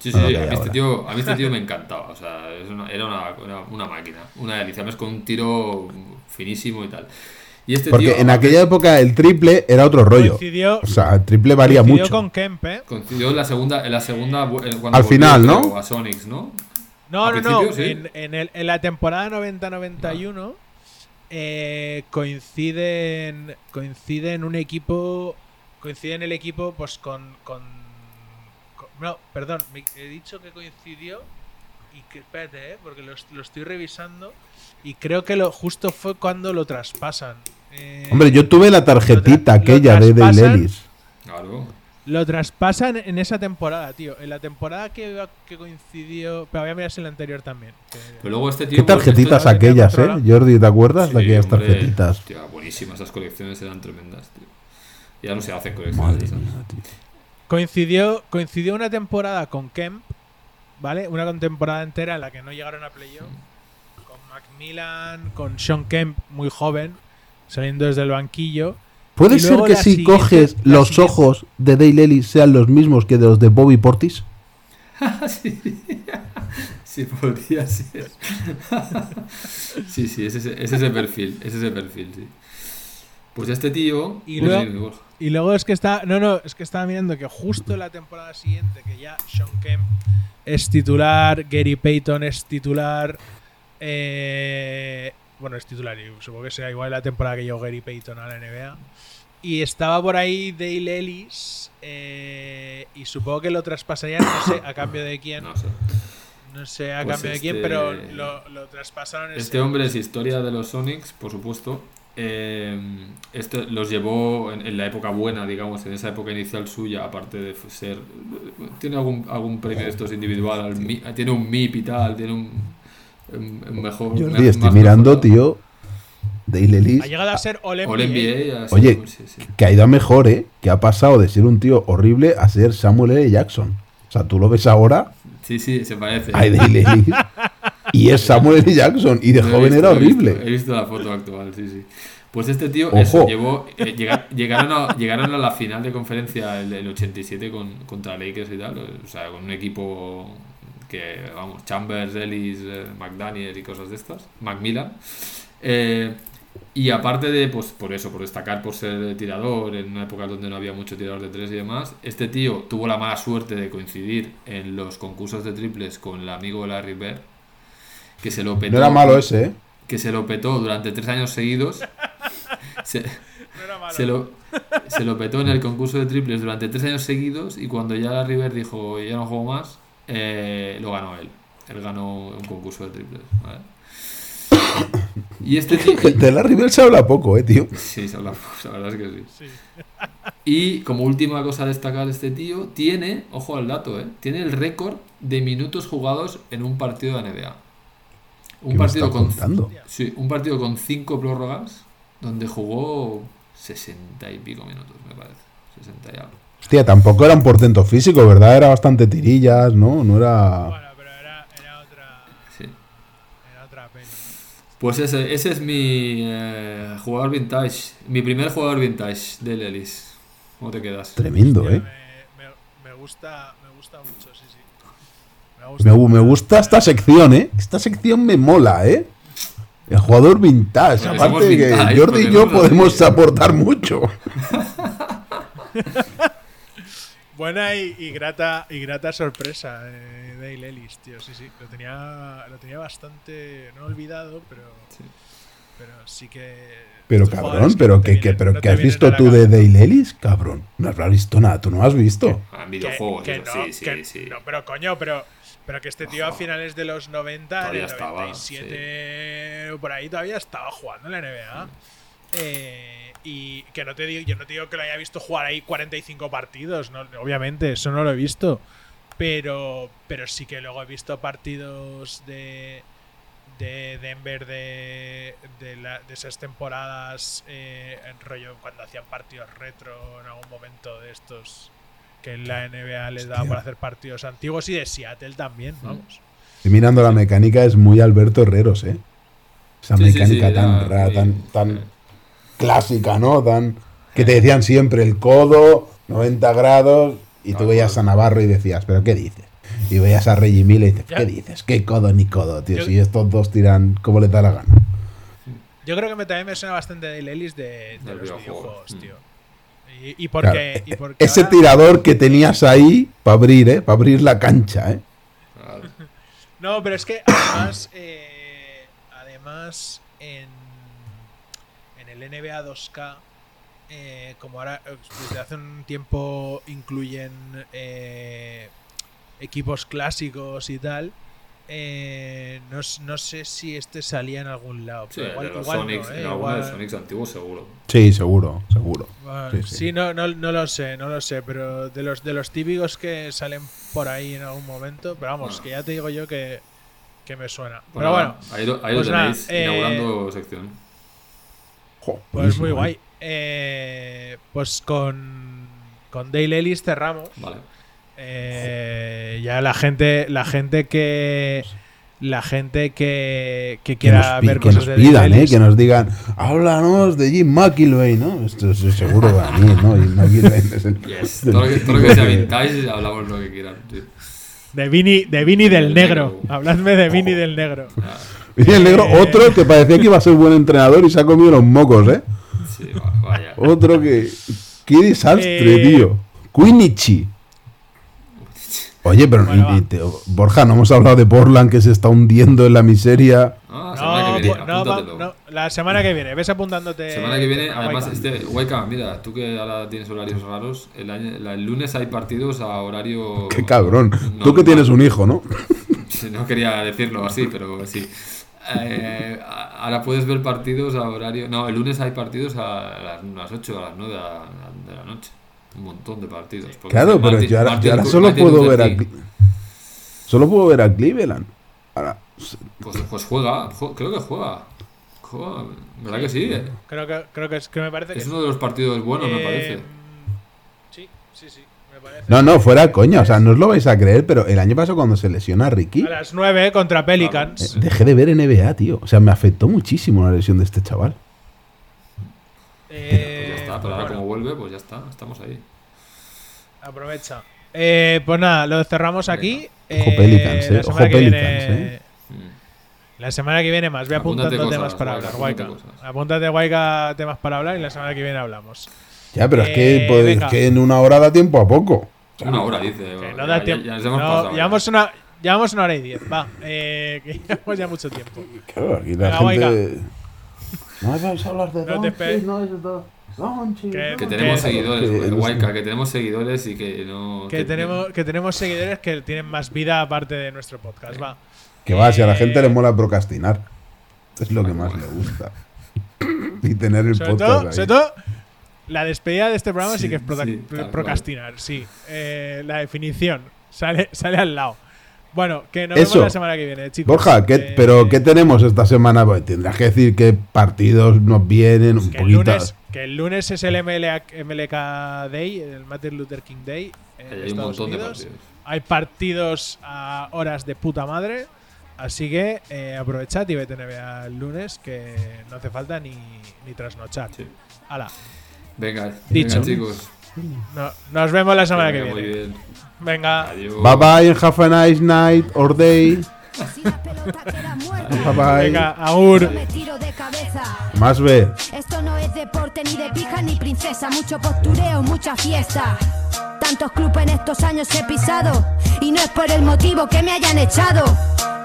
Sí, sí, sí, a, mí este tío, a mí este tío me encantaba. O sea, es una- era una, una, una máquina, una delicia. Además, con un tiro finísimo y tal. Y este Porque tío en aquella época el triple era otro rollo. Coincidió, O sea, el triple varía coincidió mucho. con Kemp, ¿eh? coincidió en la segunda, en la segunda bu- en- cuando Al volvió, final, ¿no? creo, A Sonics, ¿no? No, no, no. sí. En, en el- en la temporada 90-91 eh, coinciden coinciden un equipo coinciden el equipo pues con, con, con- no, perdón, me- he dicho que coincidió y que espérate, eh, porque lo, lo estoy revisando y creo que lo justo fue cuando lo traspasan. Eh, Hombre, yo tuve la tarjetita aquella de. Ellis. Claro. Lo traspasan en esa temporada, tío. En la temporada que, que coincidió. Pero voy a mirar si en la anterior también. que- Pero luego este tío. ¿Qué tarjetitas esto- aquellas, eh? Jordi, ¿te acuerdas de aquellas hombre, tarjetitas? hostia, buenísimas, esas colecciones eran tremendas, tío. Ya no se hacen colecciones. Madre mía, tío. Coincidió, coincidió una temporada con Kemp, ¿vale? Una temporada entera en la que no llegaron a playoff. Con Macmillan, con Sean Kemp, muy joven, saliendo desde el banquillo. ¿Puede ser que si coges los siguiente- ojos de Dale Ellis sean los mismos que de los de Bobby Portis? Sí, podría ser. sí, sí, es ese, es ese perfil, es ese perfil, sí. Pues este tío. Y Pues luego- sí, Borja. Y luego es que está. No, no, es que estaba mirando que justo la temporada siguiente, que ya Sean Kemp es titular, Gary Payton es titular, Eh, bueno, es titular y supongo que sea igual la temporada que llegó Gary Payton a la NBA. Y estaba por ahí Dale Ellis. eh, y supongo que lo traspasarían, no sé a cambio de quién. No sé. No sé a Pues cambio de quién, este- pero lo, lo traspasaron. ese- Este hombre es historia de los Sonics, por supuesto. Eh, esto los llevó en, en la época buena, digamos, en esa época inicial suya, aparte de ser. Tiene algún, algún premio de estos individual, al Mi- tiene un MIP y tal, tiene un, un- un mejor. Más estoy mirando, mejorado. tío. Dale Ellis. Ha llegado a ser All NBA. All NBA, así, Oye. sí, sí. Que ha ido a mejor, ¿eh? Que ha pasado de ser un tío horrible a ser Samuel L. Jackson. O sea, tú lo ves ahora, Sí, sí, se parece. hay Dale Ellis. Y es Samuel L. Jackson. Y de joven visto, era lo he visto, horrible. He visto la foto actual, sí, sí. Pues este tío, eso, llevó, eh, llega- llegaron, a, llegaron a la final de conferencia el, el 87 con, contra Lakers y tal, o sea, con un equipo que, vamos, Chambers, Ellis, eh, McDaniel y cosas de estas, Macmillan. Eh, y aparte de, pues por eso, por destacar por ser tirador en una época donde no había mucho tirador de tres y demás, este tío tuvo la mala suerte de coincidir en los concursos de triples con el amigo Larry Bird, que se lo petó. No era malo ese, ¿eh? Que se lo petó durante tres años seguidos. Se, No era malo. se lo, se lo petó en el concurso de triples durante tres años seguidos y cuando ya Larry Bird dijo ya no juego más, eh, lo ganó él. Él ganó un concurso de triples. ¿vale? Y este tío... De la River se habla poco, ¿eh, tío? Sí, se habla poco, la verdad es que sí. Sí. Y como última cosa a destacar, este tío tiene, ojo al dato, ¿eh? tiene el récord de minutos jugados en un partido de NBA. Un ¿Qué me partido con contando? sí, un partido con cinco prórrogas donde jugó 60 y pico minutos, me parece. 60 y algo. Hostia, tampoco era un portento físico, ¿verdad? Era bastante tirillas, ¿no? No era... Bueno, pero era, era otra. Sí. Era otra peli. Pues ese, ese es mi eh, jugador vintage, mi primer jugador vintage del Ellis. ¿Cómo te quedas? Tremendo, Hostia, ¿eh? Me, me- me gusta, me gusta mucho, sí, sí. Me Me, gusta. gu- me gusta esta sección, ¿eh? Esta sección me mola, ¿eh? El jugador vintage. Aparte de que vintage, Jordi y yo podemos aportar mucho. Buena y, y grata y grata sorpresa de Dale Ellis, tío. Sí, sí. Lo tenía, lo tenía bastante no olvidado, pero Sí. pero sí que. Pero cabrón, pero no que, pero no ¿qué has visto tú de. Dale Ellis? Cabrón, no habrás visto nada, tú no has visto. Ah, videojuegos, que eso, no, sí, sí, que- sí. no, pero coño, pero, pero que este tío a finales de los 90, en el estaba, 97, por ahí todavía estaba jugando en la NBA. Eh, y que no te digo, yo no te digo que lo haya visto jugar ahí 45 partidos, no, obviamente, eso no lo he visto. Pero, pero sí que luego he visto partidos de, de Denver de, de, la- de esas temporadas eh, en rollo cuando hacían partidos retro en algún momento de estos que en la NBA les daba por hacer partidos antiguos y de Seattle también, vamos. Y mirando la mecánica es muy Alberto Herreros, ¿eh? Esa Sí, mecánica sí, tan era rara, tan, tan clásica, ¿no? Tan que te decían siempre el codo, 90 grados, y tú veías a. Navarro y decías, ¿pero qué dices? Y veías a Reggie Miller y dices. ¿qué dices? ¿Qué codo ni codo, tío? Yo- Si estos dos tiran como les da la gana. Yo creo que me, también me suena bastante de Ellis de, los videojuego, videojuegos, mm. Y, y porque, Claro, y porque Ese ahora- tirador que tenías ahí para abrir, ¿eh? Para abrir la cancha, ¿eh? Claro. No, pero es que además, eh, además en, en el NBA 2K, eh, como ahora eh, desde hace un tiempo incluyen eh, equipos clásicos y tal, eh, no, no sé si este salía en algún lado. Sí, pero igual, de los igual Sonics, no, eh, en alguno de igual- Sonics antiguos seguro. Sí, seguro, seguro. Bueno, Sí, sí, sí. no, no, no lo sé, no lo sé, pero de los de los típicos que salen por ahí en algún momento, pero vamos, Bueno. que ya te digo yo que, que me suena. Bueno, pero bueno, ahí lo, ahí pues lo nada, tenéis, eh, inaugurando sección. Jo, pues muy guay. ¿eh? Eh, pues con, con Dale Ellis cerramos. Vale. Eh, ya la gente, la gente que la gente que, que Que quiera nos, pi- ver que cosas nos de pidan, ¿eh? Ellis, Que nos digan, háblanos de Jim McIlvaine, ¿no? Esto es seguro para mí, ¿no? Jim McIlvaine es el... Yes. Todo lo que, todo lo que sea vintage, hablamos lo que quieran. de Vini, de Vini del Del negro. negro. Habladme de Vini del negro. Ah, Y el negro, Eh. otro que parecía que iba a ser buen entrenador y se ha comido los mocos, ¿eh? sí, va- vaya. Otro que... ¡Qué desastre, Eh. tío! Quinichi. Oye, pero Bueno, te- Borja, no hemos hablado de Portland que se está hundiendo en la miseria. Ah, la semana No, que viene, po- no, va- apúntatelo. no, la semana que viene, ves apuntándote. Semana que viene, además, Waika. este, Waika, mira, tú que ahora tienes horarios raros, el, año- la- el lunes hay partidos a horario. Qué cabrón. Tú que tienes un hijo, ¿no? No quería decirlo así, pero sí. Eh, ahora puedes ver partidos a horario. No, el lunes hay partidos a las, las 8 a las 9 de la, de la noche. Un montón de partidos. porque Claro, pero Martin- yo ahora, Martin yo ahora Lu- solo Martin puedo Luther ver a King. Cle- Solo puedo ver a Cleveland. Ahora, Pues, pues juega, ju- creo que juega. Juega, ¿verdad que sí? Creo que, creo que, es, que me parece que Es sí. uno de los partidos buenos, me Eh, parece. Sí, sí, sí, me parece. no, no, fuera coña. O sea, no os lo vais a creer, pero el año pasado cuando se lesiona a Ricky, A las 9 contra Pelicans. eh, dejé de ver NBA, tío. O sea, me afectó muchísimo la lesión de este chaval. Eh, Pues ya está, pero ahora vuelve, pues ya está, estamos ahí. Aprovecha. Eh, pues nada, lo cerramos aquí. Ojo Eh, Pelicans, eh, la ojo semana que Pelicans, viene- eh. Mm. La semana que viene más. Voy Apúntate apuntando cosas, temas para hablar, Waika. apúntate Waika, temas para hablar y la semana que viene hablamos. Ya, pero es Eh, que, pues, que en una hora da tiempo a poco. Una hora, dice. Que no da ya- tiempo. ya nos hemos No, pasado, ya. llevamos, una, llevamos una hora y diez. Va, eh, que llevamos ya mucho tiempo. Claro, aquí la Venga, gente. No vamos a hablar de No te no es de Doncic, Que-. Que tenemos Que- seguidores, que- que tenemos seguidores y que no. Que tenemos, que tenemos seguidores que tienen más vida aparte de nuestro podcast. Va. Que va, si a la gente Eh, le mola procrastinar. Es lo que más le gusta. y tener el Sobre podcast todo, ahí. sobre todo, la despedida de este programa sí, Sí, que es sí, procrastinar. Sí, Eh, la definición sale, sale al lado. Bueno, que nos Eso. vemos la semana que viene, chicos. Borja, ¿qué- Eh, ¿pero qué tenemos esta semana? Pues tendrás que decir qué partidos nos vienen un poquito. Lunes, que el lunes es el MLA MLK Day, el Martin Luther King Day. En Hay un de partidos. Hay partidos a horas de puta madre. Así que eh, aprovechad y vete NBA el lunes, que no hace falta ni, ni trasnochar. Sí. Hala, Venga, Dicho. venga, chicos. no- nos vemos la semana que viene. Muy bien. Venga, Adiós. Bye bye and have a nice night or day. Bye bye. venga, Agur. me tiro de cabeza. Más ve. Esto no es deporte ni de pija ni princesa, mucho postureo, mucha fiesta. Tantos clubes en estos años he pisado y no es por el motivo que me hayan echado.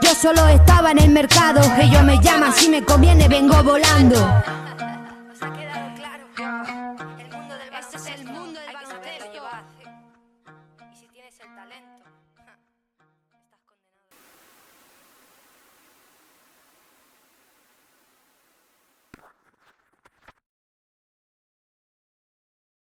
Yo solo estaba en el mercado, ellos me llaman si me conviene vengo volando.